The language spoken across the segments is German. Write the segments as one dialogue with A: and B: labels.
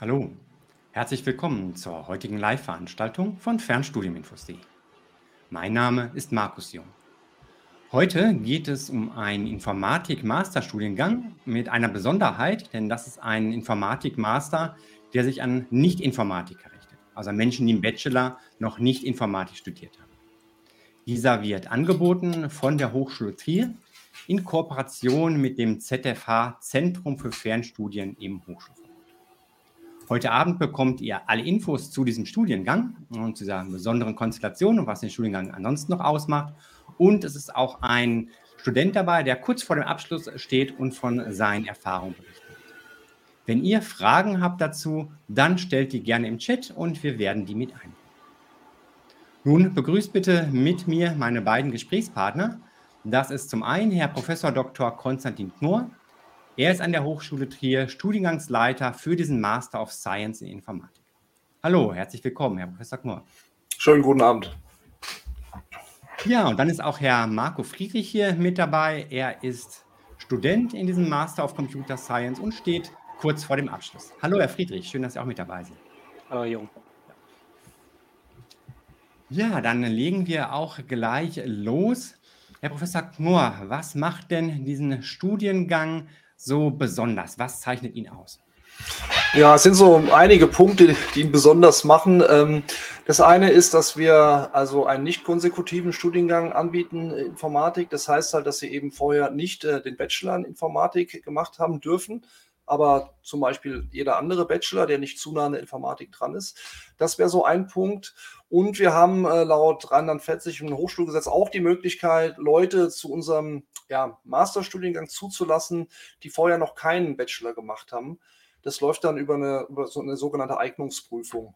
A: Hallo, herzlich willkommen zur heutigen Live-Veranstaltung von Fernstudiuminfos.de. Mein Name ist Markus Jung. Heute geht es um einen Informatik-Masterstudiengang mit einer Besonderheit, denn das ist ein Informatik-Master, der sich an Nicht-Informatiker richtet, also an Menschen, die im Bachelor noch nicht Informatik studiert haben. Dieser wird angeboten von der Hochschule Trier in Kooperation mit dem ZFH Zentrum für Fernstudien im Hochschulverband. Heute Abend bekommt ihr alle Infos zu diesem Studiengang und zu dieser besonderen Konstellation und was den Studiengang ansonsten noch ausmacht. Und es ist auch ein Student dabei, der kurz vor dem Abschluss steht und von seinen Erfahrungen berichtet. Wenn ihr Fragen habt dazu, dann stellt die gerne im Chat und wir werden die mit einbauen. Nun begrüßt bitte mit mir meine beiden Gesprächspartner. Das ist zum einen Herr Professor Dr. Konstantin Knorr, er ist an der Hochschule Trier Studiengangsleiter für diesen Master of Science in Informatik. Hallo, herzlich willkommen, Herr Professor Knorr.
B: Schönen guten Abend.
A: Ja, und dann ist auch Herr Marco Friedrich hier mit dabei. Er ist Student in diesem Master of Computer Science und steht kurz vor dem Abschluss. Hallo, Herr Friedrich, schön, dass Sie auch mit dabei sind.
C: Hallo, Jung.
A: Ja, dann legen wir auch gleich los. Herr Professor Knorr, was macht denn diesen Studiengang so besonders? Was zeichnet ihn aus?
B: Ja, es sind so einige Punkte, die ihn besonders machen. Ähm, das eine ist, dass wir also einen nicht konsekutiven Studiengang anbieten, Informatik. Das heißt halt, dass Sie eben vorher nicht äh, den Bachelor in Informatik gemacht haben dürfen, aber zum Beispiel jeder andere Bachelor, der nicht zu nah an der Informatik dran ist. Das wäre so ein Punkt. Und wir haben äh, laut Rheinland-Pfälzisch im Hochschulgesetz auch die Möglichkeit, Leute zu unserem ja, Masterstudiengang zuzulassen, die vorher noch keinen Bachelor gemacht haben. Das läuft dann über eine, über so eine sogenannte Eignungsprüfung.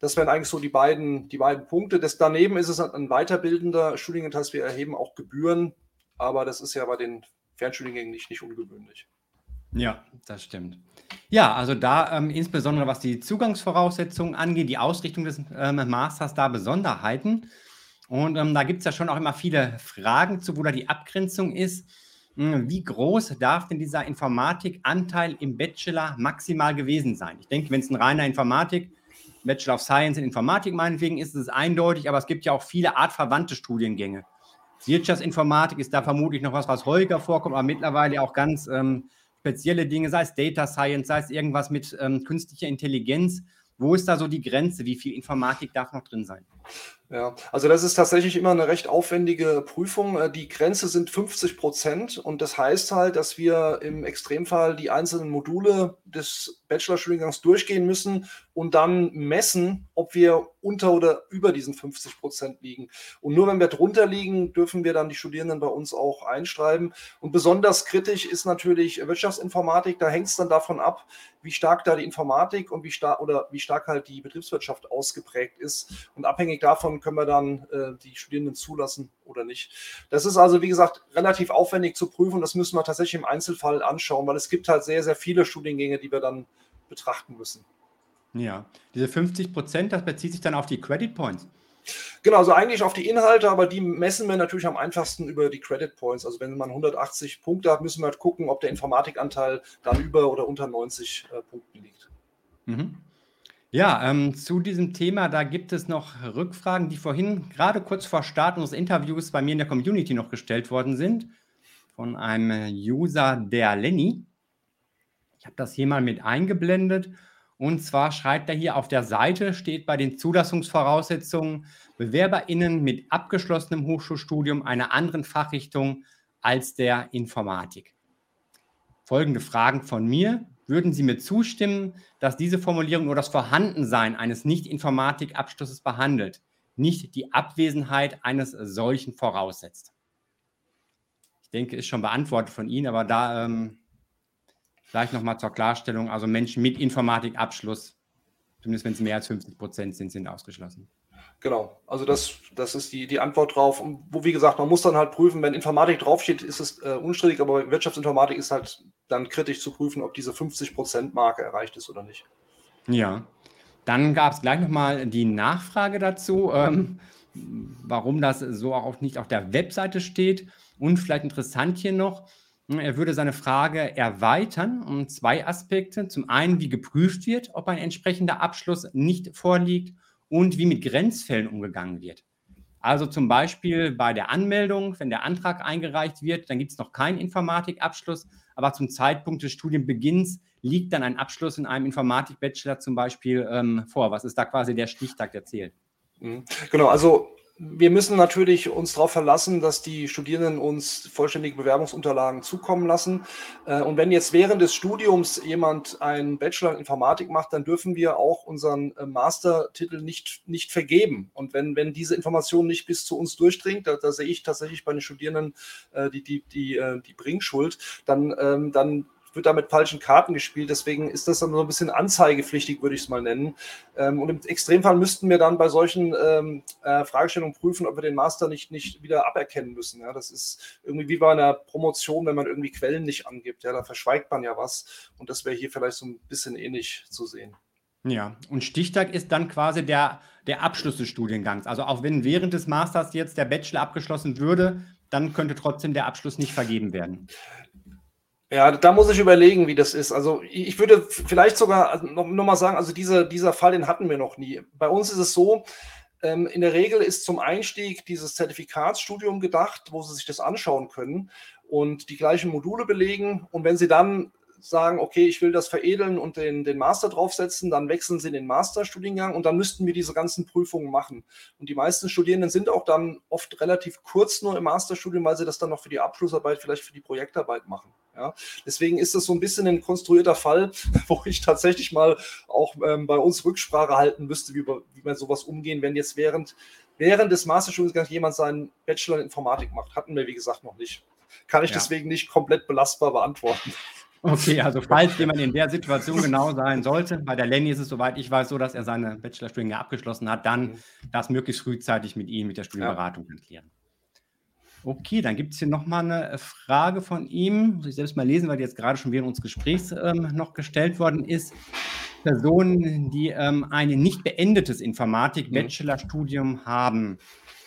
B: Das wären eigentlich so die beiden, die beiden Punkte. Das, daneben ist es ein weiterbildender Studiengang, das heißt, wir erheben auch Gebühren, aber das ist ja bei den Fernstudiengängen nicht, nicht ungewöhnlich.
A: Ja, das stimmt. Ja, also da ähm, insbesondere was die Zugangsvoraussetzungen angeht, die Ausrichtung des ähm, Masters, da Besonderheiten. Und ähm, da gibt es ja schon auch immer viele Fragen zu, wo da die Abgrenzung ist. Hm, wie groß darf denn dieser Informatikanteil im Bachelor maximal gewesen sein? Ich denke, wenn es ein reiner Informatik, Bachelor of Science in Informatik meinetwegen ist, ist es eindeutig, aber es gibt ja auch viele artverwandte Studiengänge. Wirtschaftsinformatik ist da vermutlich noch was, was häufiger vorkommt, aber mittlerweile auch ganz ähm, spezielle Dinge, sei es Data Science, sei es irgendwas mit ähm, künstlicher Intelligenz. Wo ist da so die Grenze? Wie viel Informatik darf noch drin sein?
B: Ja, also das ist tatsächlich immer eine recht aufwendige Prüfung. Äh, die Grenze sind 50 Prozent und das heißt halt, dass wir im Extremfall die einzelnen Module des Bachelorstudiengangs durchgehen müssen und dann messen, ob wir unter oder über diesen 50 Prozent liegen. Und nur wenn wir drunter liegen, dürfen wir dann die Studierenden bei uns auch einschreiben. Und besonders kritisch ist natürlich Wirtschaftsinformatik. Da hängt es dann davon ab, wie stark da die Informatik und wie stark oder wie stark halt die Betriebswirtschaft ausgeprägt ist. Und abhängig davon können wir dann äh, die Studierenden zulassen oder nicht. Das ist also, wie gesagt, relativ aufwendig zu prüfen. Das müssen wir tatsächlich im Einzelfall anschauen, weil es gibt halt sehr, sehr viele Studiengänge, die wir dann betrachten müssen.
A: Ja, diese 50 Prozent, das bezieht sich dann auf die Credit Points.
B: Genau, also eigentlich auf die Inhalte, aber die messen wir natürlich am einfachsten über die Credit Points. Also wenn man 180 Punkte hat, müssen wir halt gucken, ob der Informatikanteil dann über oder unter 90 äh, Punkten liegt.
A: Mhm. Ja, ähm, zu diesem Thema, da gibt es noch Rückfragen, die vorhin gerade kurz vor Start unseres Interviews bei mir in der Community noch gestellt worden sind von einem User, der Lenny. Ich habe das hier mal mit eingeblendet. Und zwar schreibt er hier auf der Seite, steht bei den Zulassungsvoraussetzungen, BewerberInnen mit abgeschlossenem Hochschulstudium einer anderen Fachrichtung als der Informatik. Folgende Fragen von mir. Würden Sie mir zustimmen, dass diese Formulierung nur das Vorhandensein eines Nicht-Informatik-Abschlusses behandelt, nicht die Abwesenheit eines solchen voraussetzt? Ich denke, ist schon beantwortet von Ihnen, aber da ähm, vielleicht nochmal zur Klarstellung, also Menschen mit Informatikabschluss, zumindest wenn es mehr als 50 Prozent sind, sind ausgeschlossen.
B: Genau, also das, das ist die, die Antwort drauf. Und wo, wie gesagt, man muss dann halt prüfen, wenn Informatik draufsteht, ist es äh, unstrittig, aber Wirtschaftsinformatik ist halt dann kritisch zu prüfen, ob diese 50%-Marke erreicht ist oder nicht.
A: Ja, dann gab es gleich nochmal die Nachfrage dazu, ähm, warum das so auch nicht auf der Webseite steht. Und vielleicht interessant hier noch, Er würde seine Frage erweitern um zwei Aspekte. Zum einen, wie geprüft wird, ob ein entsprechender Abschluss nicht vorliegt und wie mit Grenzfällen umgegangen wird. Also zum Beispiel bei der Anmeldung, wenn der Antrag eingereicht wird, dann gibt es noch keinen Informatikabschluss, aber zum Zeitpunkt des Studienbeginns liegt dann ein Abschluss in einem Informatik-Bachelor zum Beispiel ähm, vor. Was ist da quasi der Stichtag, der zählt?
B: Mhm. Genau, also wir müssen natürlich uns darauf verlassen, dass die Studierenden uns vollständige Bewerbungsunterlagen zukommen lassen. Äh, und wenn jetzt während des Studiums jemand einen Bachelor in Informatik macht, dann dürfen wir auch unseren äh, Mastertitel nicht, nicht vergeben. Und wenn, wenn diese Information nicht bis zu uns durchdringt, da, da sehe ich tatsächlich bei den Studierenden äh, die, die, die, die Bringschuld, dann, ähm, dann wird da mit falschen Karten gespielt. Deswegen ist das dann so ein bisschen anzeigepflichtig, würde ich es mal nennen. Ähm, und im Extremfall müssten wir dann bei solchen ähm, äh, Fragestellungen prüfen, ob wir den Master nicht, nicht wieder aberkennen müssen. Ja, das ist irgendwie wie bei einer Promotion, wenn man irgendwie Quellen nicht angibt. Ja, da verschweigt man ja was. Und das wäre hier vielleicht so ein bisschen ähnlich zu sehen.
A: Ja, und Stichtag ist dann quasi der, der Abschluss des Studiengangs. Also auch wenn während des Masters jetzt der Bachelor abgeschlossen würde, dann könnte trotzdem der Abschluss nicht vergeben werden.
B: Ja, da muss ich überlegen, wie das ist. Also ich würde vielleicht sogar also noch, noch mal sagen, also diese, dieser Fall, den hatten wir noch nie. Bei uns ist es so, ähm, in der Regel ist zum Einstieg dieses Zertifikatsstudium gedacht, wo Sie sich das anschauen können und die gleichen Module belegen. Und wenn Sie dann sagen, okay, ich will das veredeln und den, den Master draufsetzen, dann wechseln sie in den Masterstudiengang und dann müssten wir diese ganzen Prüfungen machen. Und die meisten Studierenden sind auch dann oft relativ kurz nur im Masterstudium, weil sie das dann noch für die Abschlussarbeit, vielleicht für die Projektarbeit machen. Ja, deswegen ist das so ein bisschen ein konstruierter Fall, wo ich tatsächlich mal auch ähm, bei uns Rücksprache halten müsste, wie, wie man sowas umgehen, wenn jetzt während, während des Masterstudiengangs jemand seinen Bachelor in Informatik macht. Hatten wir, wie gesagt, noch nicht. Kann ich ja. deswegen nicht komplett belastbar beantworten.
A: Okay, also falls jemand in der Situation genau sein sollte, bei der Lenny ist es, soweit ich weiß, so, dass er seine Bachelorstudiengänge abgeschlossen hat, dann das möglichst frühzeitig mit ihm, mit der Studienberatung ja. klären. Okay, dann gibt es hier nochmal eine Frage von ihm. Muss ich selbst mal lesen, weil die jetzt gerade schon während unseres Gesprächs ähm, noch gestellt worden ist. Personen, die ähm, ein nicht beendetes Informatik-Bachelorstudium mhm. haben.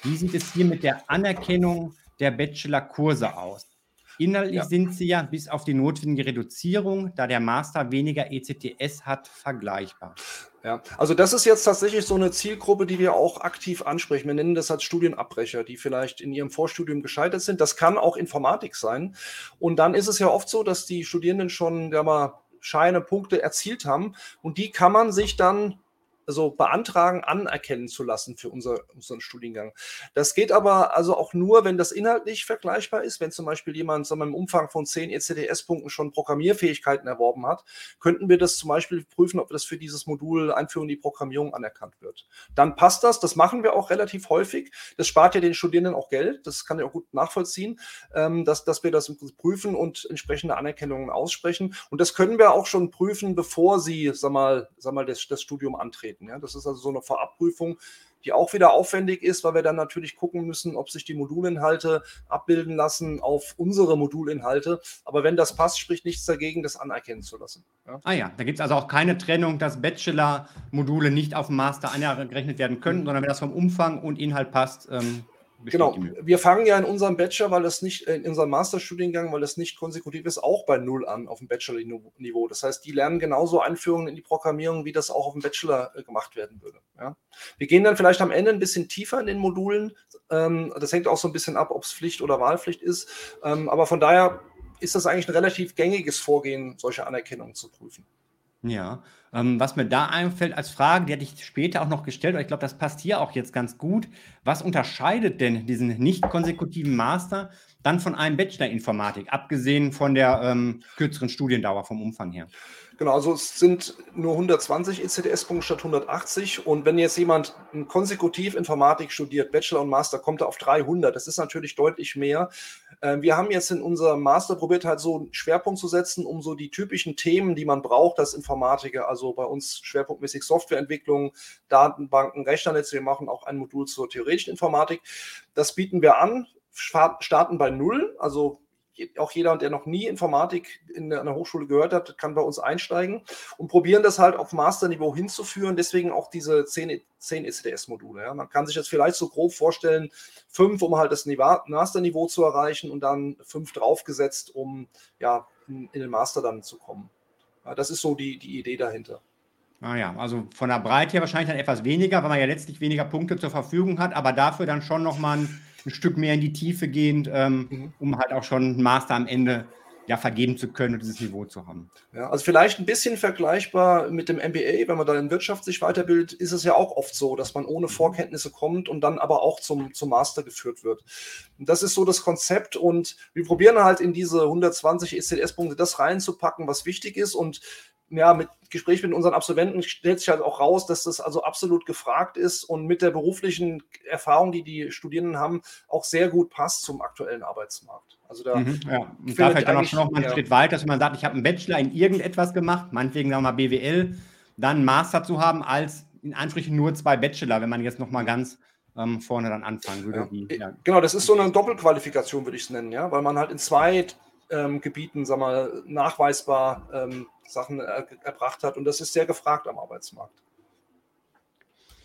A: Wie sieht es hier mit der Anerkennung der Bachelorkurse aus? Inhaltlich ja. sind sie ja bis auf die notwendige Reduzierung, da der Master weniger ECTS hat, vergleichbar.
B: Ja, also das ist jetzt tatsächlich so eine Zielgruppe, die wir auch aktiv ansprechen. Wir nennen das als Studienabbrecher, die vielleicht in ihrem Vorstudium gescheitert sind. Das kann auch Informatik sein. Und dann ist es ja oft so, dass die Studierenden schon ja mal Scheine, Punkte erzielt haben und die kann man sich dann also beantragen, anerkennen zu lassen für unser, unseren Studiengang. Das geht aber also auch nur, wenn das inhaltlich vergleichbar ist. Wenn zum Beispiel jemand sagen wir, im Umfang von 10 ECTS-Punkten schon Programmierfähigkeiten erworben hat, könnten wir das zum Beispiel prüfen, ob das für dieses Modul Einführung in die Programmierung anerkannt wird. Dann passt das. Das machen wir auch relativ häufig. Das spart ja den Studierenden auch Geld. Das kann ich auch gut nachvollziehen, ähm, dass, dass wir das prüfen und entsprechende Anerkennungen aussprechen. Und das können wir auch schon prüfen, bevor sie, sag mal, sag mal das, das Studium antreten treten. Ja? Das ist also so eine Vorabprüfung, die auch wieder aufwendig ist, weil wir dann natürlich gucken müssen, ob sich die Modulinhalte abbilden lassen auf unsere Modulinhalte. Aber wenn das passt, spricht nichts dagegen, das anerkennen zu lassen.
A: Ja? Ah ja, da gibt es also auch keine Trennung, dass Bachelor-Module nicht auf dem Master angerechnet werden können, sondern wenn das vom Umfang und Inhalt passt, ähm,
B: Genau, wir fangen ja in unserem Bachelor, weil das nicht, äh, in unserem Masterstudiengang, weil das nicht konsekutiv ist, auch bei Null an auf dem Bachelor-Niveau. Das heißt, die lernen genauso Einführungen in die Programmierung, wie das auch auf dem Bachelor äh, gemacht werden würde. Ja? Wir gehen dann vielleicht am Ende ein bisschen tiefer in den Modulen. Ähm, das hängt auch so ein bisschen ab, ob es Pflicht oder Wahlpflicht ist. Ähm, aber von daher ist das eigentlich ein relativ gängiges Vorgehen, solche Anerkennungen zu prüfen.
A: Ja, ähm, was mir da einfällt als Frage, die hatte ich später auch noch gestellt, aber ich glaube, das passt hier auch jetzt ganz gut. Was unterscheidet denn diesen nicht konsekutiven Master dann von einem Bachelor Informatik, abgesehen von der ähm, kürzeren Studiendauer vom Umfang her?
B: Genau, also es sind nur 120 ECTS-Punkte statt 180. Und wenn jetzt jemand konsekutiv Informatik studiert, Bachelor und Master, kommt er auf 300. Das ist natürlich deutlich mehr. Ähm, wir haben jetzt in unserem Master probiert, halt so einen Schwerpunkt zu setzen, um so die typischen Themen, die man braucht als Informatiker, also bei uns schwerpunktmäßig Softwareentwicklung, Datenbanken, Rechnernetze. Wir machen auch ein Modul zur theoretischen Informatik. Das bieten wir an, starten bei Null, also auch jeder, der noch nie Informatik in einer Hochschule gehört hat, kann bei uns einsteigen und probieren das halt auf Masterniveau hinzuführen. Deswegen auch diese 10, 10 ECDS-Module. Ja. Man kann sich das vielleicht so grob vorstellen, fünf, um halt das Masterniveau zu erreichen und dann fünf draufgesetzt, um ja, in, in den Master dann zu kommen. Ja, das ist so die, die Idee dahinter.
A: Ah ja, also von der Breite her wahrscheinlich dann etwas weniger, weil man ja letztlich weniger Punkte zur Verfügung hat, aber dafür dann schon nochmal ein, ein Stück mehr in die Tiefe gehend, ähm, mhm. um halt auch schon einen Master am Ende ja, vergeben zu können und dieses Niveau zu haben.
B: Ja, also vielleicht ein bisschen vergleichbar mit dem MBA, wenn man da in Wirtschaft sich weiterbildet, ist es ja auch oft so, dass man ohne mhm. Vorkenntnisse kommt und dann aber auch zum, zum Master geführt wird. Und das ist so das Konzept und wir probieren halt in diese 120 ECDS-Punkte das reinzupacken, was wichtig ist und ja, mit Gespräch mit unseren Absolventen stellt sich halt auch raus, dass das also absolut gefragt ist und mit der beruflichen Erfahrung, die die Studierenden haben, auch sehr gut passt zum aktuellen Arbeitsmarkt.
A: Also da mhm, ja. Und da vielleicht dann auch schon noch mal einen ja. Schritt weiter, dass man sagt, ich habe einen Bachelor in irgendetwas gemacht, meinetwegen sagen wir mal BWL, dann einen Master zu haben, als in Ansprüchen nur zwei Bachelor, wenn man jetzt noch mal ganz ähm, vorne dann anfangen würde. Ja.
B: Wie, ja. Genau, das ist so eine Doppelqualifikation, würde ich es nennen, ja, weil man halt in zwei ähm, Gebieten, sag mal, nachweisbar ähm, Sachen er, erbracht hat und das ist sehr gefragt am Arbeitsmarkt.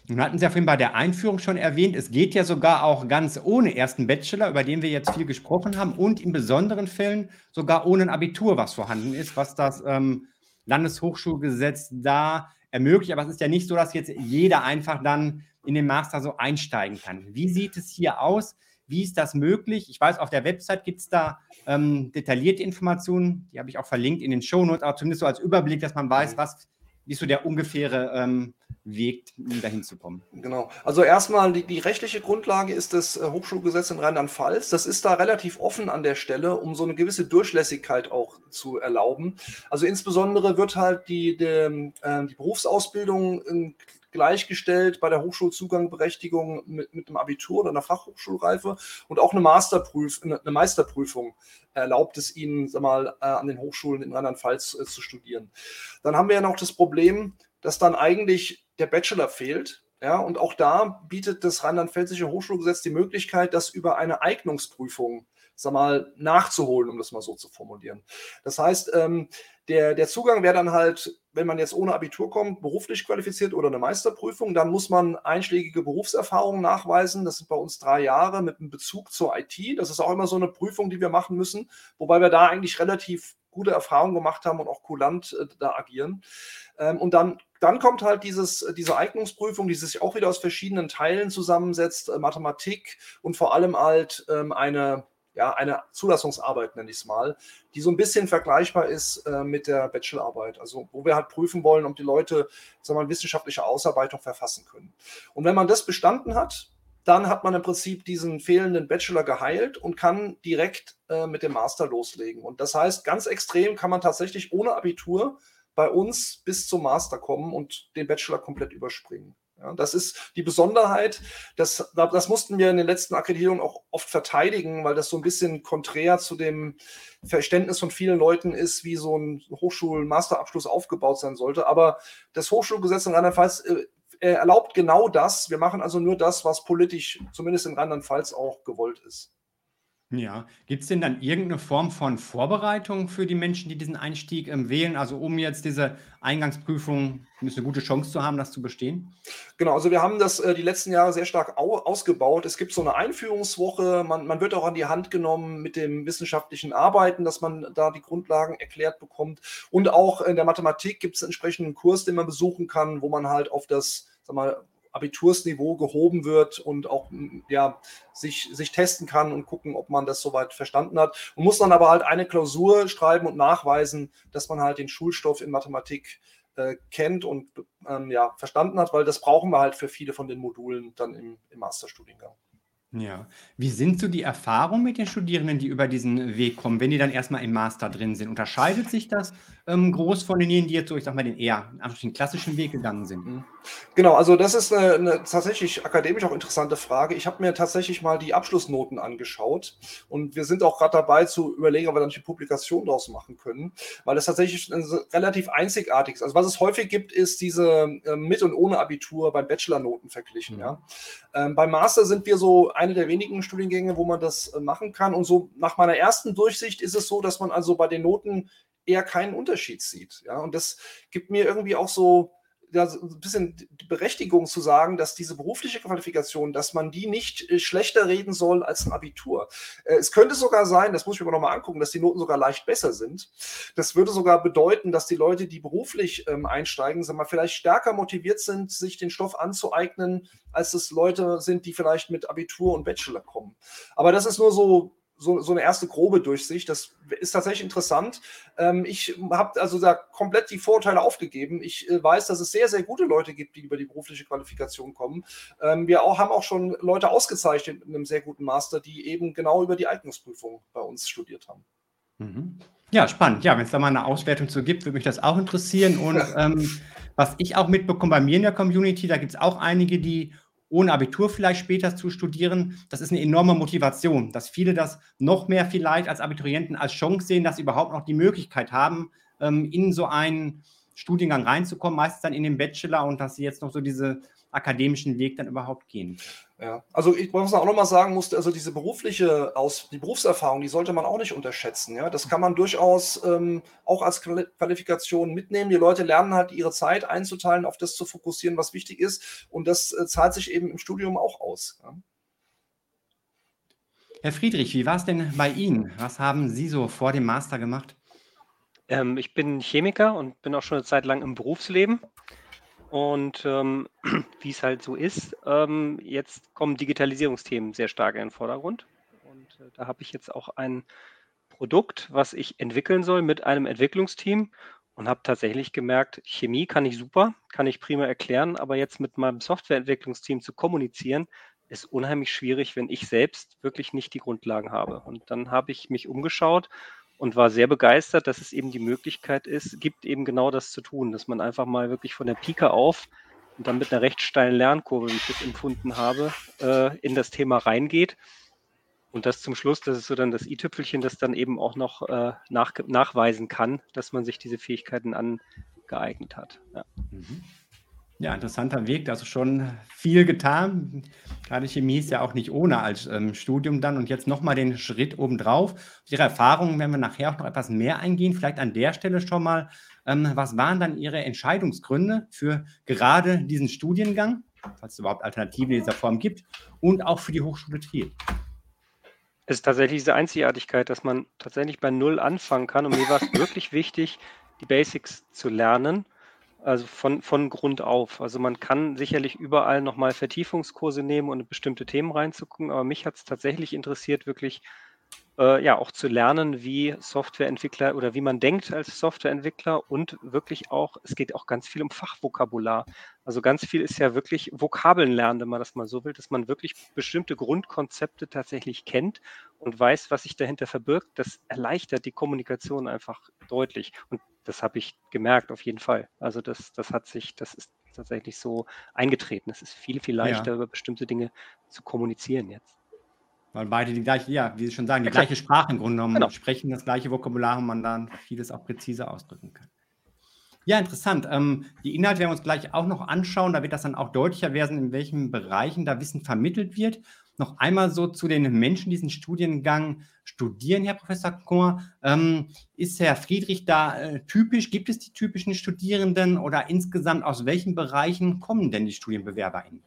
A: Nun hatten Sie ja vorhin bei der Einführung schon erwähnt, es geht ja sogar auch ganz ohne ersten Bachelor, über den wir jetzt viel gesprochen haben, und in besonderen Fällen sogar ohne ein Abitur, was vorhanden ist, was das ähm, Landeshochschulgesetz da ermöglicht. Aber es ist ja nicht so, dass jetzt jeder einfach dann in den Master so einsteigen kann. Wie sieht es hier aus? Wie ist das möglich? Ich weiß, auf der Website gibt es da ähm, detaillierte Informationen, die habe ich auch verlinkt in den Shownotes, aber zumindest so als Überblick, dass man weiß, was wie ist so der ungefähre ähm, Weg, um dahin zu kommen?
B: Genau. Also erstmal die, die rechtliche Grundlage ist das äh, Hochschulgesetz in Rheinland-Pfalz. Das ist da relativ offen an der Stelle, um so eine gewisse Durchlässigkeit auch zu erlauben. Also insbesondere wird halt die, die, äh, die Berufsausbildung in gleichgestellt bei der Hochschulzugangberechtigung mit, mit einem Abitur oder einer Fachhochschulreife und auch eine, Masterprüf, eine Meisterprüfung erlaubt es ihnen, sag mal, äh, an den Hochschulen in Rheinland-Pfalz äh, zu studieren. Dann haben wir ja noch das Problem, dass dann eigentlich der Bachelor fehlt. Ja, und auch da bietet das Rheinland-Pfälzische Hochschulgesetz die Möglichkeit, das über eine Eignungsprüfung sag mal, nachzuholen, um das mal so zu formulieren. Das heißt, ähm, der, der Zugang wäre dann halt, wenn man jetzt ohne Abitur kommt, beruflich qualifiziert oder eine Meisterprüfung, dann muss man einschlägige Berufserfahrungen nachweisen. Das sind bei uns drei Jahre mit einem Bezug zur IT. Das ist auch immer so eine Prüfung, die wir machen müssen, wobei wir da eigentlich relativ gute Erfahrungen gemacht haben und auch kulant äh, da agieren. Ähm, und dann, dann kommt halt dieses, diese Eignungsprüfung, die sich auch wieder aus verschiedenen Teilen zusammensetzt, äh, Mathematik und vor allem halt ähm, eine ja, eine Zulassungsarbeit, nenne ich es mal, die so ein bisschen vergleichbar ist äh, mit der Bachelorarbeit. Also wo wir halt prüfen wollen, ob die Leute sagen wir mal, wissenschaftliche Ausarbeitung verfassen können. Und wenn man das bestanden hat, dann hat man im Prinzip diesen fehlenden Bachelor geheilt und kann direkt äh, mit dem Master loslegen. Und das heißt, ganz extrem kann man tatsächlich ohne Abitur bei uns bis zum Master kommen und den Bachelor komplett überspringen. Ja, das ist die Besonderheit. Das, das mussten wir in den letzten Akkreditierungen auch oft verteidigen, weil das so ein bisschen konträr zu dem Verständnis von vielen Leuten ist, wie so ein Hochschul-Masterabschluss aufgebaut sein sollte. Aber das Hochschulgesetz in Rheinland-Pfalz äh, erlaubt genau das. Wir machen also nur das, was politisch, zumindest in Rheinland-Pfalz, auch gewollt ist.
A: Ja. Gibt es denn dann irgendeine Form von Vorbereitung für die Menschen, die diesen Einstieg ähm, wählen? Also um jetzt diese Eingangsprüfung eine gute Chance zu haben, das zu bestehen?
B: Genau, also wir haben das äh, die letzten Jahre sehr stark au ausgebaut. Es gibt so eine Einführungswoche, man, man wird auch an die Hand genommen mit dem wissenschaftlichen Arbeiten, dass man da die Grundlagen erklärt bekommt. Und auch in der Mathematik gibt es einen entsprechenden Kurs, den man besuchen kann, wo man halt auf das, sag mal, Abitursniveau gehoben wird und auch ja, sich, sich testen kann und gucken, ob man das soweit verstanden hat. Und muss dann aber halt eine Klausur schreiben und nachweisen, dass man halt den Schulstoff in Mathematik äh, kennt und ähm, ja, verstanden hat, weil das brauchen wir halt für viele von den Modulen dann im, im Masterstudiengang.
A: Ja. Wie sind so die Erfahrungen mit den Studierenden, die über diesen Weg kommen, wenn die dann erstmal im Master drin sind? Unterscheidet sich das ähm, groß von denjenigen, die jetzt so, ich sag mal, den eher den klassischen Weg gegangen sind? Mhm.
B: Genau, also das ist eine, eine tatsächlich akademisch auch interessante Frage. Ich habe mir tatsächlich mal die Abschlussnoten angeschaut und wir sind auch gerade dabei zu überlegen, ob wir dann eine Publikation daraus machen können, weil es tatsächlich relativ einzigartig ist. Also was es häufig gibt, ist diese äh, mit und ohne Abitur bei Bachelornoten verglichen. Mhm. Ja. Ähm, beim Master sind wir so eine der wenigen Studiengänge, wo man das äh, machen kann. Und so nach meiner ersten Durchsicht ist es so, dass man also bei den Noten eher keinen Unterschied sieht. Ja, und das gibt mir irgendwie auch so ja, ein bisschen die Berechtigung zu sagen, dass diese berufliche Qualifikation, dass man die nicht äh, schlechter reden soll als ein Abitur. Äh, es könnte sogar sein, das muss ich mir nochmal angucken, dass die Noten sogar leicht besser sind. Das würde sogar bedeuten, dass die Leute, die beruflich ähm, einsteigen, sagen wir, vielleicht stärker motiviert sind, sich den Stoff anzueignen, als es Leute sind, die vielleicht mit Abitur und Bachelor kommen. Aber das ist nur so so, so eine erste grobe Durchsicht. Das ist tatsächlich interessant. Ähm, ich habe also da komplett die Vorurteile aufgegeben. Ich äh, weiß, dass es sehr, sehr gute Leute gibt, die über die berufliche Qualifikation kommen. Ähm, wir auch, haben auch schon Leute ausgezeichnet in einem sehr guten Master, die eben genau über die Eignungsprüfung bei uns studiert haben.
A: Mhm. Ja, spannend. Ja, wenn es da mal eine Auswertung zu gibt, würde mich das auch interessieren. Und ähm, was ich auch mitbekomme bei mir in der Community, da gibt es auch einige, die ohne Abitur vielleicht später zu studieren, das ist eine enorme Motivation, dass viele das noch mehr vielleicht als Abiturienten als Chance sehen, dass sie überhaupt noch die Möglichkeit haben, ähm, in so einen Studiengang reinzukommen, meistens dann in den Bachelor und dass sie jetzt noch so diese akademischen Weg dann überhaupt gehen.
B: Ja, also ich muss auch nochmal sagen musste, also diese berufliche Aus, die Berufserfahrung, die sollte man auch nicht unterschätzen. Ja, das kann man durchaus ähm, auch als Qualifikation mitnehmen. Die Leute lernen halt ihre Zeit einzuteilen, auf das zu fokussieren, was wichtig ist. Und das äh, zahlt sich eben im Studium auch aus. Ja.
A: Herr Friedrich, wie war es denn bei Ihnen? Was haben Sie so vor dem Master gemacht?
C: Ähm, ich bin Chemiker und bin auch schon eine Zeit lang im Berufsleben. Und ähm, wie es halt so ist, ähm, jetzt kommen Digitalisierungsthemen sehr stark in den Vordergrund. Und äh, da habe ich jetzt auch ein Produkt, was ich entwickeln soll mit einem Entwicklungsteam und habe tatsächlich gemerkt, Chemie kann ich super, kann ich prima erklären, aber jetzt mit meinem Softwareentwicklungsteam zu kommunizieren, ist unheimlich schwierig, wenn ich selbst wirklich nicht die Grundlagen habe. Und dann habe ich mich umgeschaut und war sehr begeistert, dass es eben die Möglichkeit ist, gibt eben genau das zu tun, dass man einfach mal wirklich von der Pike auf und dann mit einer recht steilen Lernkurve, wie ich das empfunden habe, äh, in das Thema reingeht. Und das zum Schluss, das ist so dann das i-Tüpfelchen, das dann eben auch noch äh, nach, nachweisen kann, dass man sich diese Fähigkeiten angeeignet hat. Ja. Mhm.
A: Ja, interessanter Weg. Also schon viel getan. Gerade Chemie ist ja auch nicht ohne als ähm, Studium dann. Und jetzt nochmal den Schritt obendrauf. Auf Ihre Erfahrungen werden wir nachher auch noch etwas mehr eingehen. Vielleicht an der Stelle schon mal. Ähm, was waren dann Ihre Entscheidungsgründe für gerade diesen Studiengang, falls es überhaupt Alternativen in dieser Form gibt, und auch für die Hochschule Trier?
C: Es ist tatsächlich diese Einzigartigkeit, dass man tatsächlich bei Null anfangen kann. Und mir war es wirklich wichtig, die Basics zu lernen also von, von Grund auf. Also man kann sicherlich überall nochmal Vertiefungskurse nehmen und bestimmte Themen reinzugucken, aber mich hat es tatsächlich interessiert, wirklich äh, ja auch zu lernen, wie Softwareentwickler oder wie man denkt als Softwareentwickler und wirklich auch, es geht auch ganz viel um Fachvokabular. Also ganz viel ist ja wirklich Vokabeln lernen, wenn man das mal so will, dass man wirklich bestimmte Grundkonzepte tatsächlich kennt und weiß, was sich dahinter verbirgt. Das erleichtert die Kommunikation einfach deutlich. Und das habe ich gemerkt, auf jeden Fall. Also das, das hat sich, das ist tatsächlich so eingetreten. Es ist viel, viel leichter, ja. über bestimmte Dinge zu kommunizieren jetzt.
A: Weil beide die gleiche, ja, wie Sie schon sagen, die ja, gleiche Sprache im Grunde genommen genau. sprechen, das gleiche Vokabular und man dann vieles auch präziser ausdrücken kann. Ja, interessant. Ähm, die Inhalte werden wir uns gleich auch noch anschauen. Da wird das dann auch deutlicher werden, in welchen Bereichen da Wissen vermittelt wird. Noch einmal so zu den Menschen, die diesen Studiengang studieren, Herr Professor Kohr. Ähm, ist Herr Friedrich da äh, typisch? Gibt es die typischen Studierenden oder insgesamt aus welchen Bereichen kommen denn die StudienbewerberInnen?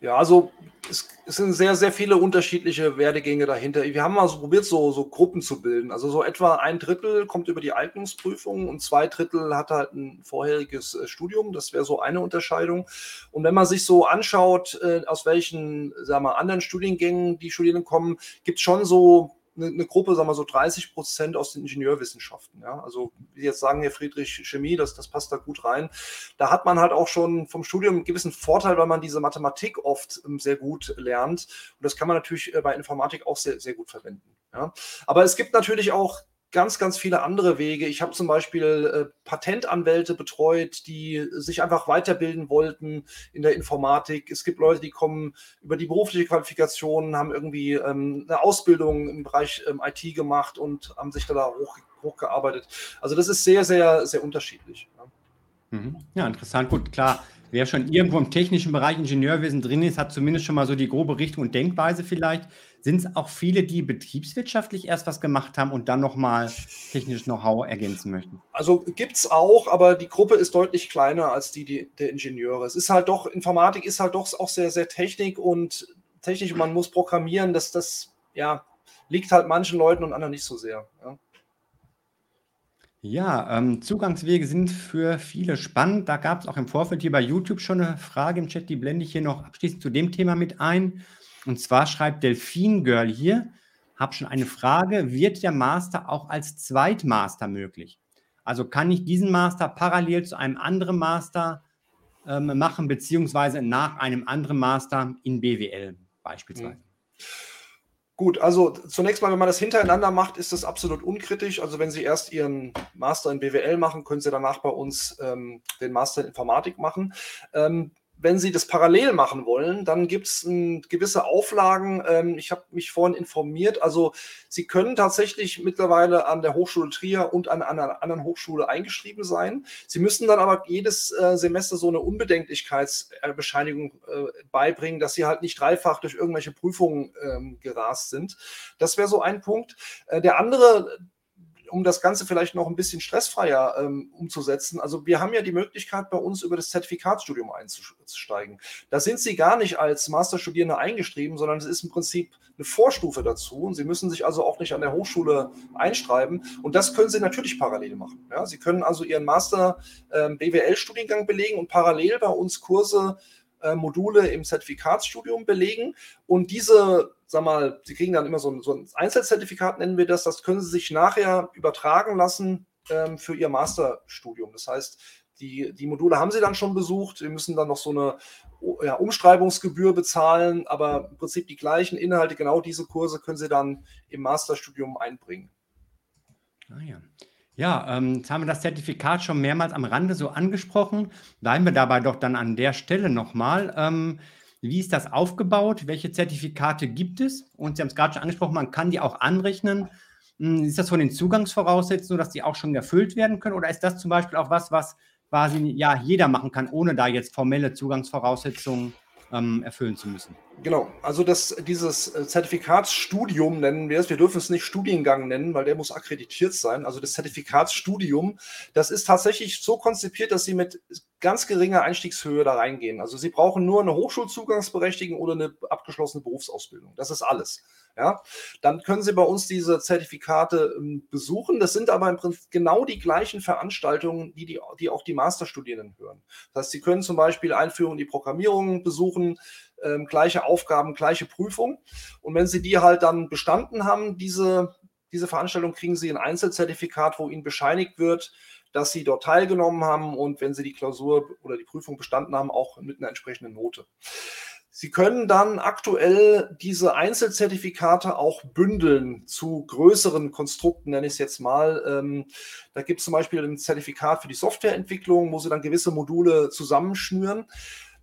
B: Ja, also es, es, sind sehr, sehr viele unterschiedliche Werdegänge dahinter. Wir haben mal so probiert, so, so Gruppen zu bilden. Also so etwa ein Drittel kommt über die Eignungsprüfung und zwei Drittel hat halt ein vorheriges äh, Studium. Das wäre so eine Unterscheidung. Und wenn man sich so anschaut, äh, aus welchen, sagen wir, anderen Studiengängen die Studierenden kommen, gibt es schon so eine, Gruppe, sagen wir so 30 Prozent aus den Ingenieurwissenschaften. Ja? Also wie jetzt sagen Herr Friedrich Chemie, das, das passt da gut rein. Da hat man halt auch schon vom Studium einen gewissen Vorteil, weil man diese Mathematik oft ähm, sehr gut lernt. Und das kann man natürlich äh, bei Informatik auch sehr, sehr gut verwenden. Ja? Aber es gibt natürlich auch ganz, ganz viele andere Wege. Ich habe zum Beispiel äh, Patentanwälte betreut, die sich einfach weiterbilden wollten in der Informatik. Es gibt Leute, die kommen über die berufliche Qualifikation, haben irgendwie ähm, eine Ausbildung im Bereich ähm, IT gemacht und haben sich da hoch, hochgearbeitet. Also das ist sehr, sehr, sehr unterschiedlich.
A: Ja. Mhm. ja, interessant. Gut, klar. Wer schon irgendwo im technischen Bereich Ingenieurwesen drin ist, hat zumindest schon mal so die grobe Richtung und Denkweise vielleicht. Sind es auch viele, die betriebswirtschaftlich erst was gemacht haben und dann nochmal technisches Know-how ergänzen möchten?
B: Also gibt es auch, aber die Gruppe ist deutlich kleiner als die, die, der Ingenieure. Es ist halt doch, Informatik ist halt doch auch sehr, sehr Technik und technisch, man muss programmieren, dass das, ja, liegt halt manchen Leuten und anderen nicht so sehr. Ja.
A: Ja, ähm, Zugangswege sind für viele spannend. Da gab es auch im Vorfeld hier bei YouTube schon eine Frage im Chat, die blende ich hier noch abschließend zu dem Thema mit ein. Und zwar schreibt Delfin Girl hier, habe schon eine Frage, wird der Master auch als Zweitmaster möglich? Also kann ich diesen Master parallel zu einem anderen Master ähm, machen, beziehungsweise nach einem anderen Master in BWL beispielsweise? Mhm.
B: Gut, also zunächst mal, wenn man das hintereinander macht, ist das absolut unkritisch. Also wenn Sie erst Ihren Master in BWL machen, können Sie danach bei uns ähm, den Master in Informatik machen. Ähm, wenn Sie das parallel machen wollen, dann gibt es gewisse Auflagen. Ähm, ich habe mich vorhin informiert. Also Sie können tatsächlich mittlerweile an der Hochschule Trier und an einer anderen Hochschule eingeschrieben sein. Sie müssen dann aber jedes äh, Semester so eine Unbedenklichkeitsbescheinigung äh, beibringen, dass Sie halt nicht dreifach durch irgendwelche Prüfungen ähm, gerast sind. Das wäre so ein Punkt. Äh, der andere um das Ganze vielleicht noch ein bisschen stressfreier ähm, umzusetzen. Also wir haben ja die Möglichkeit, bei uns über das Zertifikatsstudium einzusteigen. Da sind Sie gar nicht als Masterstudierende eingeschrieben, sondern es ist im Prinzip eine Vorstufe dazu. Und Sie müssen sich also auch nicht an der Hochschule einschreiben. Und das können Sie natürlich parallel machen. Ja? Sie können also Ihren Master ähm, BWL-Studiengang belegen und parallel bei uns Kurse äh, Module im Zertifikatsstudium belegen. Und diese, sag mal, Sie kriegen dann immer so ein, so ein Einzelzertifikat, nennen wir das, das können Sie sich nachher übertragen lassen ähm, für Ihr Masterstudium. Das heißt, die, die Module haben Sie dann schon besucht. Sie müssen dann noch so eine ja, Umschreibungsgebühr bezahlen, aber im Prinzip die gleichen Inhalte, genau diese Kurse können Sie dann im Masterstudium einbringen.
A: Ah ja. Ja, ähm, jetzt haben wir das Zertifikat schon mehrmals am Rande so angesprochen. Bleiben wir dabei doch dann an der Stelle nochmal. Ähm, wie ist das aufgebaut? Welche Zertifikate gibt es? Und Sie haben es gerade schon angesprochen, man kann die auch anrechnen. Hm, ist das von den Zugangsvoraussetzungen, dass die auch schon erfüllt werden können? Oder ist das zum Beispiel auch was, was quasi ja jeder machen kann, ohne da jetzt formelle Zugangsvoraussetzungen ähm, erfüllen zu müssen.
B: Genau, also das, dieses äh, Zertifikatsstudium nennen wir es. Wir dürfen es nicht Studiengang nennen, weil der muss akkreditiert sein. Also das Zertifikatsstudium, das ist tatsächlich so konzipiert, dass Sie mit ganz geringer Einstiegshöhe da reingehen. Also Sie brauchen nur eine Hochschulzugangsberechtigung oder eine abgeschlossene Berufsausbildung. Das ist alles. Ja, dann können Sie bei uns diese Zertifikate ähm, besuchen. Das sind aber im Prinzip genau die gleichen Veranstaltungen, die, die, die auch die Masterstudierenden hören. Das heißt, Sie können zum Beispiel Einführung in die Programmierung besuchen, ähm, gleiche Aufgaben, gleiche Prüfung. Und wenn Sie die halt dann bestanden haben, diese, diese Veranstaltung, kriegen Sie ein Einzelzertifikat, wo Ihnen bescheinigt wird, dass Sie dort teilgenommen haben und wenn Sie die Klausur oder die Prüfung bestanden haben, auch mit einer entsprechenden Note. Sie können dann aktuell diese Einzelzertifikate auch bündeln zu größeren Konstrukten, nenne ich es jetzt mal. Ähm, da gibt es zum Beispiel ein Zertifikat für die Softwareentwicklung, wo Sie dann gewisse Module zusammenschnüren.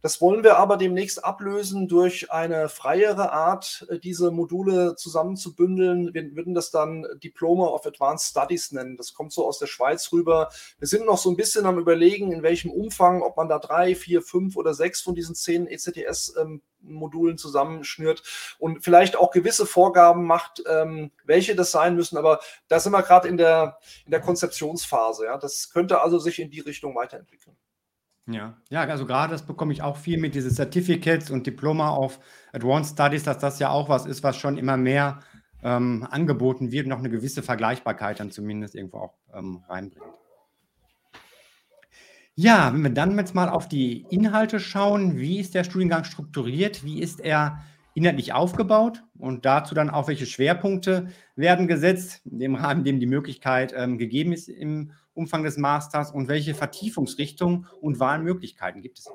B: Das wollen wir aber demnächst ablösen durch eine freiere Art, äh, diese Module zusammenzubündeln. Wir würden das dann Diploma of Advanced Studies nennen. Das kommt so aus der Schweiz rüber. Wir sind noch so ein bisschen am Überlegen, in welchem Umfang, ob man da drei, vier, fünf oder sechs von diesen zehn ECTS-Modulen ähm, zusammenschnürt und vielleicht auch gewisse Vorgaben macht, ähm, welche das sein müssen. Aber da sind wir gerade in der, in der Konzeptionsphase. Ja. Das könnte also sich in die Richtung weiterentwickeln.
A: Ja, ja, also gerade das bekomme ich auch viel mit, diese Certificates und Diploma of Advanced Studies, dass das ja auch was ist, was schon immer mehr ähm, angeboten wird auch eine gewisse Vergleichbarkeit dann zumindest irgendwo auch ähm, reinbringt. Ja, wenn wir dann jetzt mal auf die Inhalte schauen, wie ist der Studiengang strukturiert, wie ist er inhaltlich aufgebaut? Und dazu dann auch, welche Schwerpunkte werden gesetzt, in dem Rahmen, in dem die Möglichkeit ähm, gegeben ist im Umfang des Masters und welche Vertiefungsrichtungen und Wahlmöglichkeiten gibt es?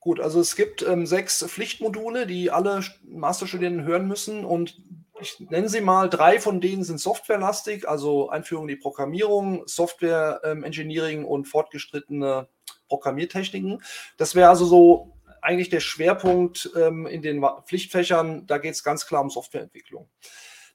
B: Gut, also es gibt ähm, sechs Pflichtmodule, die alle Masterstudierenden hören müssen und ich nenne sie mal, drei von denen sind softwarelastig, also Einführung in die Programmierung, Software ähm, Engineering und fortgeschrittene Programmiertechniken. Das wäre also so eigentlich der Schwerpunkt ähm, in den Pflichtfächern. Da geht es ganz klar um Softwareentwicklung.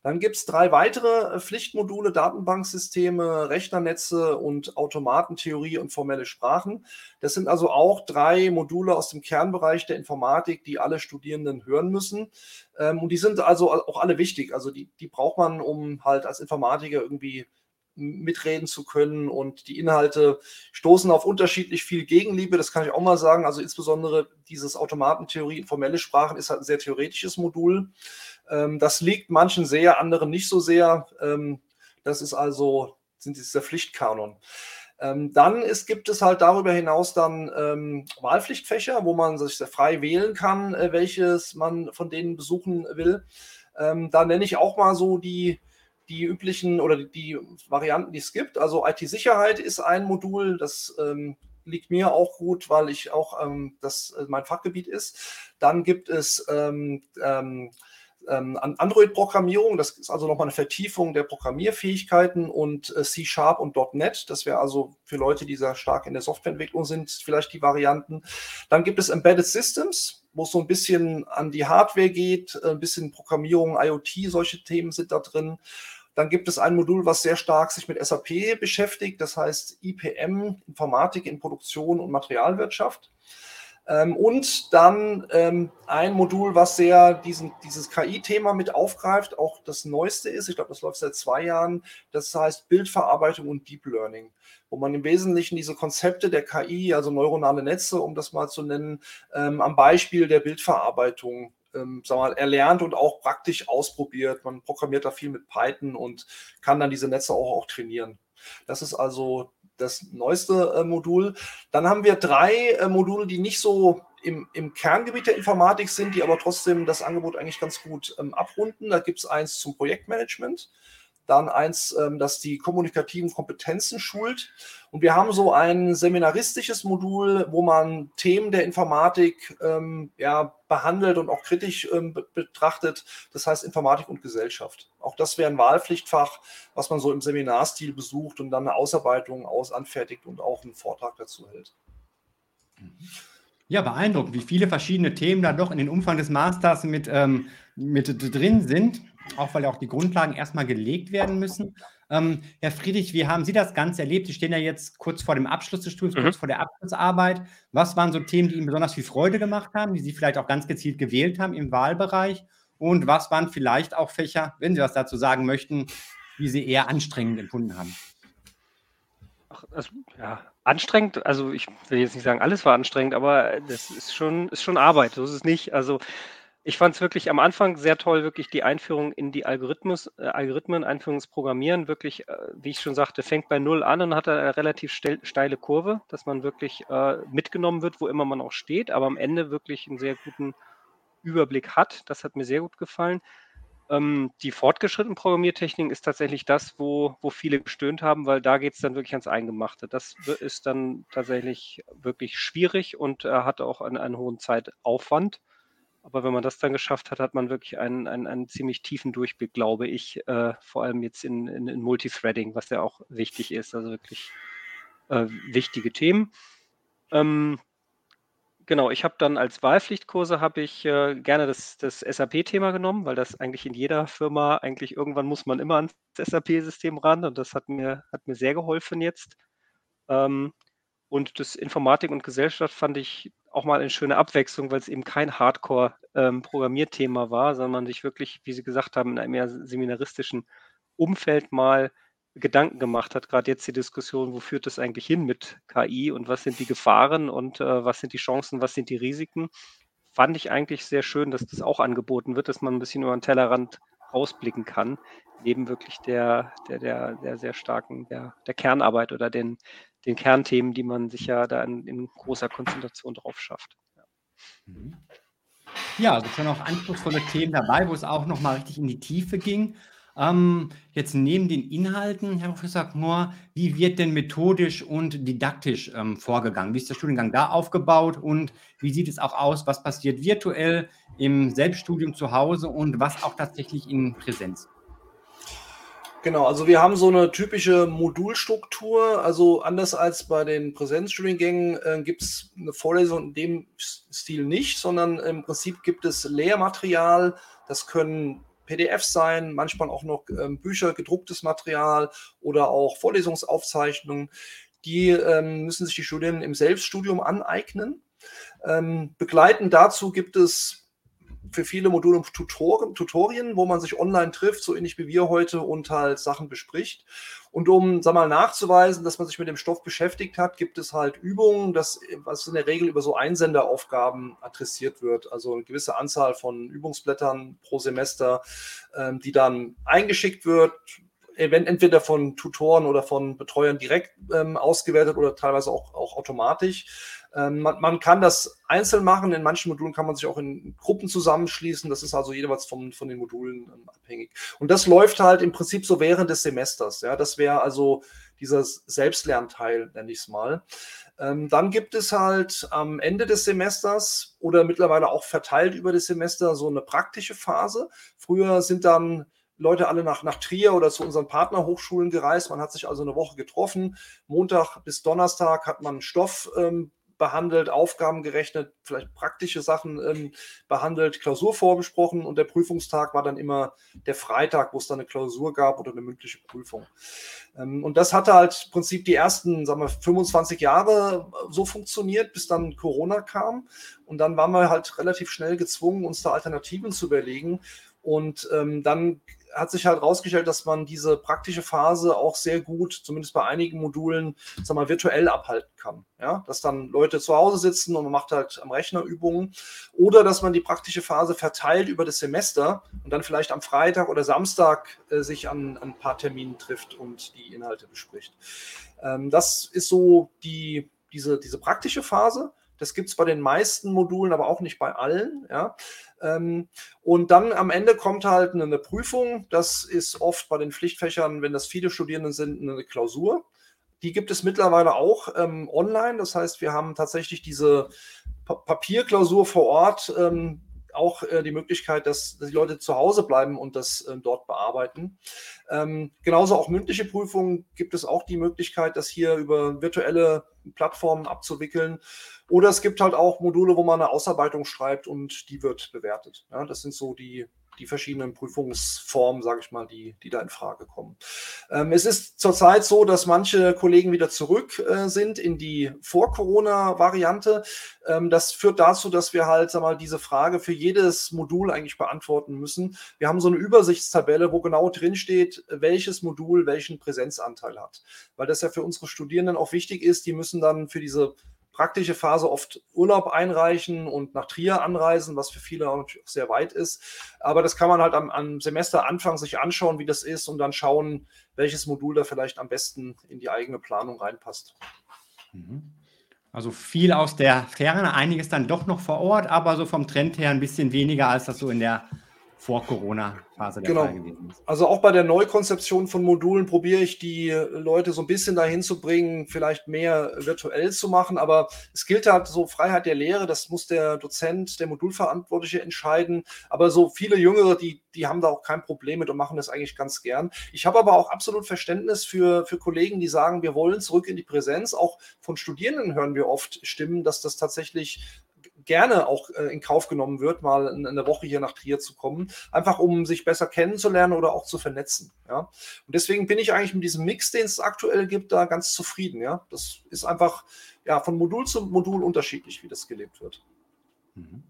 B: Dann gibt es drei weitere äh, Pflichtmodule, Datenbanksysteme, Rechnernetze und Automatentheorie und formelle Sprachen. Das sind also auch drei Module aus dem Kernbereich der Informatik, die alle Studierenden hören müssen. Ähm, und die sind also auch alle wichtig. Also die, die braucht man, um halt als Informatiker irgendwie mitreden zu können. Und die Inhalte stoßen auf unterschiedlich viel Gegenliebe, das kann ich auch mal sagen. Also insbesondere dieses Automatentheorie, formelle Sprachen ist halt ein sehr theoretisches Modul. Ähm, das liegt manchen sehr, anderen nicht so sehr. Ähm, das ist also, sind dieser Pflichtkanon. Ähm, dann ist, gibt es halt darüber hinaus dann Wahlpflichtfächer, wo man sich sehr frei wählen kann, äh, welches man von denen besuchen will. Da nenne ich auch mal so die, die üblichen oder die, Varianten, die es gibt. Also IT-Sicherheit ist ein Modul, das liegt mir auch gut, weil ich auch ähm, das äh, mein Fachgebiet ist. Dann gibt es ähm, ähm, ähm, Android-Programmierung, das ist also nochmal eine Vertiefung der Programmierfähigkeiten und äh, C-Sharp und .NET, das wäre also für Leute, die sehr stark in der Softwareentwicklung sind, vielleicht die Varianten. Dann gibt es Embedded Systems, wo es so ein bisschen an die Hardware geht, ein bisschen Programmierung, IoT, solche Themen sind da drin. Dann gibt es ein Modul, was sehr stark sich mit SAP beschäftigt, das heißt IPM, Informatik in Produktion und Materialwirtschaft. Ähm, und dann ähm, ein Modul, was sehr diesen, dieses KI-Thema mit aufgreift, auch das neueste ist, ich glaube, das läuft seit zwei Jahren, das heißt Bildverarbeitung und Deep Learning, wo man im Wesentlichen diese Konzepte der KI, also neuronale Netze, um das mal zu nennen, ähm, am Beispiel der Bildverarbeitung ähm, mal, erlernt und auch praktisch ausprobiert. Man programmiert da viel mit Python und kann dann diese Netze auch, auch trainieren. Das ist also das neueste äh, Modul. Dann haben wir drei äh, Module, die nicht so im, im, Kerngebiet der Informatik sind, die aber trotzdem das Angebot eigentlich ganz gut ähm, abrunden. Da gibt es eins zum Projektmanagement, dann eins, ähm, das die kommunikativen Kompetenzen schult. Und wir haben so ein seminaristisches Modul, wo man Themen der Informatik ähm, ja, behandelt und auch kritisch ähm, betrachtet. Das heißt Informatik und Gesellschaft. Auch das wäre ein Wahlpflichtfach, was man so im Seminarstil besucht und dann eine Ausarbeitung aus anfertigt und auch einen Vortrag dazu hält.
A: Ja, beeindruckend, wie viele verschiedene Themen da doch in den Umfang des Masters mit, ähm, mit drin sind auch weil ja auch die Grundlagen erstmal gelegt werden müssen. Ähm, Herr Friedrich, wie haben Sie das Ganze erlebt? Sie stehen ja jetzt kurz vor dem Abschluss des Studiums, mhm. kurz vor der Abschlussarbeit. Was waren so Themen, die Ihnen besonders viel Freude gemacht haben, die Sie vielleicht auch ganz gezielt gewählt haben im Wahlbereich? Und was waren vielleicht auch Fächer, wenn Sie was dazu sagen möchten, die Sie eher anstrengend empfunden haben?
C: Ach, also, ja, anstrengend, also ich will jetzt nicht sagen, alles war anstrengend, aber das ist schon, ist schon Arbeit, so ist es nicht. Also ich fand es wirklich am Anfang sehr toll, wirklich die Einführung in die Algorithmus, äh, Algorithmen, Einführung ins Programmieren, wirklich, äh, wie ich schon sagte, fängt bei Null an und hat eine relativ steile Kurve, dass man wirklich äh, mitgenommen wird, wo immer man auch steht, aber am Ende wirklich einen sehr guten Überblick hat. Das hat mir sehr gut gefallen. Ähm, die fortgeschrittene Programmiertechnik ist tatsächlich das, wo, wo viele gestöhnt haben, weil da geht es dann wirklich ans Eingemachte. Das ist dann tatsächlich wirklich schwierig und äh, hat auch einen, einen hohen Zeitaufwand. Aber wenn man das dann geschafft hat, hat man wirklich einen, einen, einen ziemlich tiefen Durchblick, glaube ich, äh, vor allem jetzt in, in, in, Multithreading, was ja auch wichtig ist, also wirklich äh, wichtige Themen. Ähm, genau, ich habe dann als Wahlpflichtkurse habe ich äh, gerne das, das SAP-Thema genommen, weil das eigentlich in jeder Firma, eigentlich irgendwann muss man immer ans SAP-System ran und das hat mir, hat mir sehr geholfen jetzt. Ähm, und das Informatik und Gesellschaft fand ich auch mal eine schöne Abwechslung, weil es eben kein Hardcore-Programmierthema ähm, war, sondern man sich wirklich, wie Sie gesagt haben, in einem eher seminaristischen Umfeld mal Gedanken gemacht hat. Gerade jetzt die Diskussion, wo führt das eigentlich hin mit KI und was sind die Gefahren und äh, was sind die Chancen, was sind die Risiken. Fand ich eigentlich sehr schön, dass das auch angeboten wird, dass man ein bisschen über den Tellerrand ausblicken kann, neben wirklich der, der, der, der sehr starken, der, der Kernarbeit oder den, den Kernthemen, die man sich ja da in, in großer Konzentration drauf schafft. Ja.
A: Mhm. Ja, also schon auch anspruchsvolle Themen dabei, wo es auch nochmal richtig in die Tiefe ging. Ähm, jetzt neben den Inhalten, Herr Professor Knorr, wie wird denn methodisch und didaktisch ähm, vorgegangen? Wie ist der Studiengang da aufgebaut und wie sieht es auch aus? Was passiert virtuell im Selbststudium zu Hause und was auch tatsächlich in Präsenz?
B: Genau, also wir haben so eine typische Modulstruktur. Also anders als bei den Präsenzstudiengängen äh, gibt es eine Vorlesung in dem Stil nicht, sondern im Prinzip gibt es Lehrmaterial. Das können PDFs sein, manchmal auch noch ähm, Bücher, gedrucktes Material oder auch Vorlesungsaufzeichnungen. Die ähm, müssen sich die Studierenden im Selbststudium aneignen. Ähm, begleitend dazu gibt es für viele Module Tutoren, Tutorien, wo man sich online trifft, so ähnlich wie wir heute und halt Sachen bespricht. Und um, sag mal, nachzuweisen, dass man sich mit dem Stoff beschäftigt hat, gibt es halt Übungen, das, was in der Regel über so Einsenderaufgaben adressiert wird. Also eine gewisse Anzahl von Übungsblättern pro Semester, ähm, die dann eingeschickt wird, entweder von Tutoren oder von Betreuern direkt ähm, ausgewertet oder teilweise auch, auch automatisch. Ähm, man, man, kann das einzeln machen. In manchen Modulen kann man sich auch in Gruppen zusammenschließen. Das ist also jeweils vom, von den Modulen ähm, abhängig. Und das läuft halt im Prinzip so während des Semesters. Ja, das wäre also dieser Selbstlernteil, nenne ich es mal. Ähm, dann gibt es halt am Ende des Semesters oder mittlerweile auch verteilt über das Semester so eine praktische Phase. Früher sind dann Leute alle nach, nach Trier oder zu unseren Partnerhochschulen gereist. Man hat sich also eine Woche getroffen. Montag bis Donnerstag hat man Stoff ähm, behandelt, Aufgaben gerechnet, vielleicht praktische Sachen ähm, behandelt, Klausur vorbesprochen und der Prüfungstag war dann immer der Freitag, wo es dann eine Klausur gab oder eine mündliche Prüfung. Ähm, und das hatte halt im Prinzip die ersten, sagen wir, 25 Jahre so funktioniert, bis dann Corona kam. Und dann waren wir halt relativ schnell gezwungen, uns da Alternativen zu überlegen. Und ähm, dann hat sich halt herausgestellt, dass man diese praktische Phase auch sehr gut, zumindest bei einigen Modulen, sag mal, virtuell abhalten kann. Ja, dass dann Leute zu Hause sitzen und man macht halt am Rechner Übungen oder dass man die praktische Phase verteilt über das Semester und dann vielleicht am Freitag oder Samstag äh, sich an, an, ein paar Terminen trifft und die Inhalte bespricht. Ähm, das ist so die, diese, diese praktische Phase. Das gibt es bei den meisten Modulen, aber auch nicht bei allen. Ja. Ähm, und dann am Ende kommt halt eine Prüfung. Das ist oft bei den Pflichtfächern, wenn das viele Studierende sind, eine Klausur. Die gibt es mittlerweile auch ähm, online. Das heißt, wir haben tatsächlich diese pa Papierklausur vor Ort. Ähm, auch äh, die Möglichkeit, dass, dass, die Leute zu Hause bleiben und das äh, dort bearbeiten. Ähm, genauso auch mündliche Prüfungen gibt es auch die Möglichkeit, das hier über virtuelle Plattformen abzuwickeln. Oder es gibt halt auch Module, wo man eine Ausarbeitung schreibt und die wird bewertet. Ja, das sind so die, die verschiedenen Prüfungsformen, sage ich mal, die, die da in Frage kommen. Ähm, es ist zurzeit so, dass manche Kollegen wieder zurück äh, sind in die Vor-Corona-Variante. Ähm, das führt dazu, dass wir halt sag mal, diese Frage für jedes Modul eigentlich beantworten müssen. Wir haben so eine Übersichtstabelle, wo genau drin steht, welches Modul welchen Präsenzanteil hat. Weil das ja für unsere Studierenden auch wichtig ist. Die müssen dann für diese praktische Phase oft Urlaub einreichen und nach Trier anreisen, was für viele auch sehr weit ist. Aber das kann man halt am, am Semesteranfang sich anschauen, wie das ist und dann schauen, welches Modul da vielleicht am besten in die eigene Planung reinpasst.
A: Mhm. Also viel aus der Ferne, einiges dann doch noch vor Ort, aber so vom Trend her ein bisschen weniger, als das so in der vor Corona-Phase der
B: genau. Fall gewesen ist. Also auch bei der Neukonzeption von Modulen probiere ich die Leute so ein bisschen dahin zu bringen, vielleicht mehr virtuell zu machen. Aber es gilt halt so Freiheit der Lehre, das muss der Dozent, der Modulverantwortliche entscheiden. Aber so viele Jüngere, die, die haben da auch kein Problem mit und machen das eigentlich ganz gern. Ich habe aber auch absolut Verständnis für, für Kollegen, die sagen, wir wollen zurück in die Präsenz. Auch von Studierenden hören wir oft Stimmen, dass das tatsächlich gerne auch äh, in Kauf genommen wird, mal in, in eine Woche hier nach Trier zu kommen, einfach um sich besser kennenzulernen oder auch zu vernetzen. Ja? Und deswegen bin ich eigentlich mit diesem Mix, den es aktuell gibt, da ganz zufrieden. Ja? Das ist einfach ja, von Modul zu Modul unterschiedlich, wie das gelebt wird.
A: Mhm.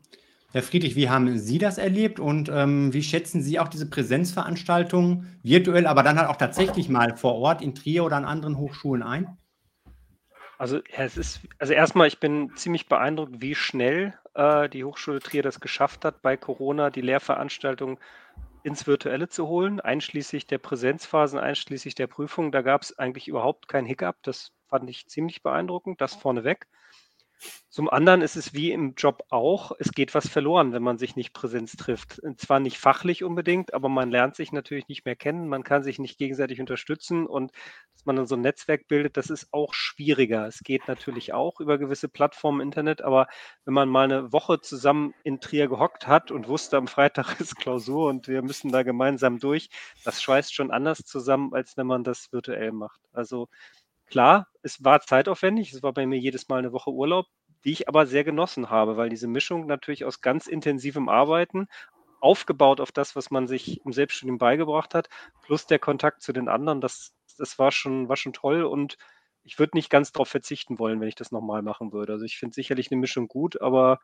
A: Herr Friedrich, wie haben Sie das erlebt und ähm, wie schätzen Sie auch diese Präsenzveranstaltungen virtuell, aber dann halt auch tatsächlich mal vor Ort in Trier oder an anderen Hochschulen ein?
C: Also es ist, also erstmal, ich bin ziemlich beeindruckt, wie schnell äh, die Hochschule Trier das geschafft hat, bei Corona die Lehrveranstaltung ins Virtuelle zu holen, einschließlich der Präsenzphasen, einschließlich der Prüfung. Da gab es eigentlich überhaupt keinen Hiccup. Das fand ich ziemlich beeindruckend, das vorneweg. Zum anderen ist es wie im Job auch, es geht was verloren, wenn man sich nicht Präsenz trifft. Zwar nicht fachlich unbedingt, aber man lernt sich natürlich nicht mehr kennen, man kann sich nicht gegenseitig unterstützen und dass man dann so ein Netzwerk bildet, das ist auch schwieriger. Es geht natürlich auch über gewisse Plattformen im Internet, aber wenn man mal eine Woche zusammen in Trier gehockt hat und wusste, am Freitag ist Klausur und wir müssen da gemeinsam durch, das schweißt schon anders zusammen, als wenn man das virtuell macht. Also Klar, es war zeitaufwendig. Es war bei mir jedes Mal eine Woche Urlaub die ich aber sehr genossen habe, weil diese Mischung natürlich aus ganz intensivem Arbeiten, aufgebaut auf das, was man sich im Selbststudium beigebracht hat, plus der Kontakt zu den anderen, das, das war, schon, war schon toll und ich würde nicht ganz darauf verzichten wollen, wenn ich das nochmal machen würde. Also ich finde sicherlich eine Mischung gut, aber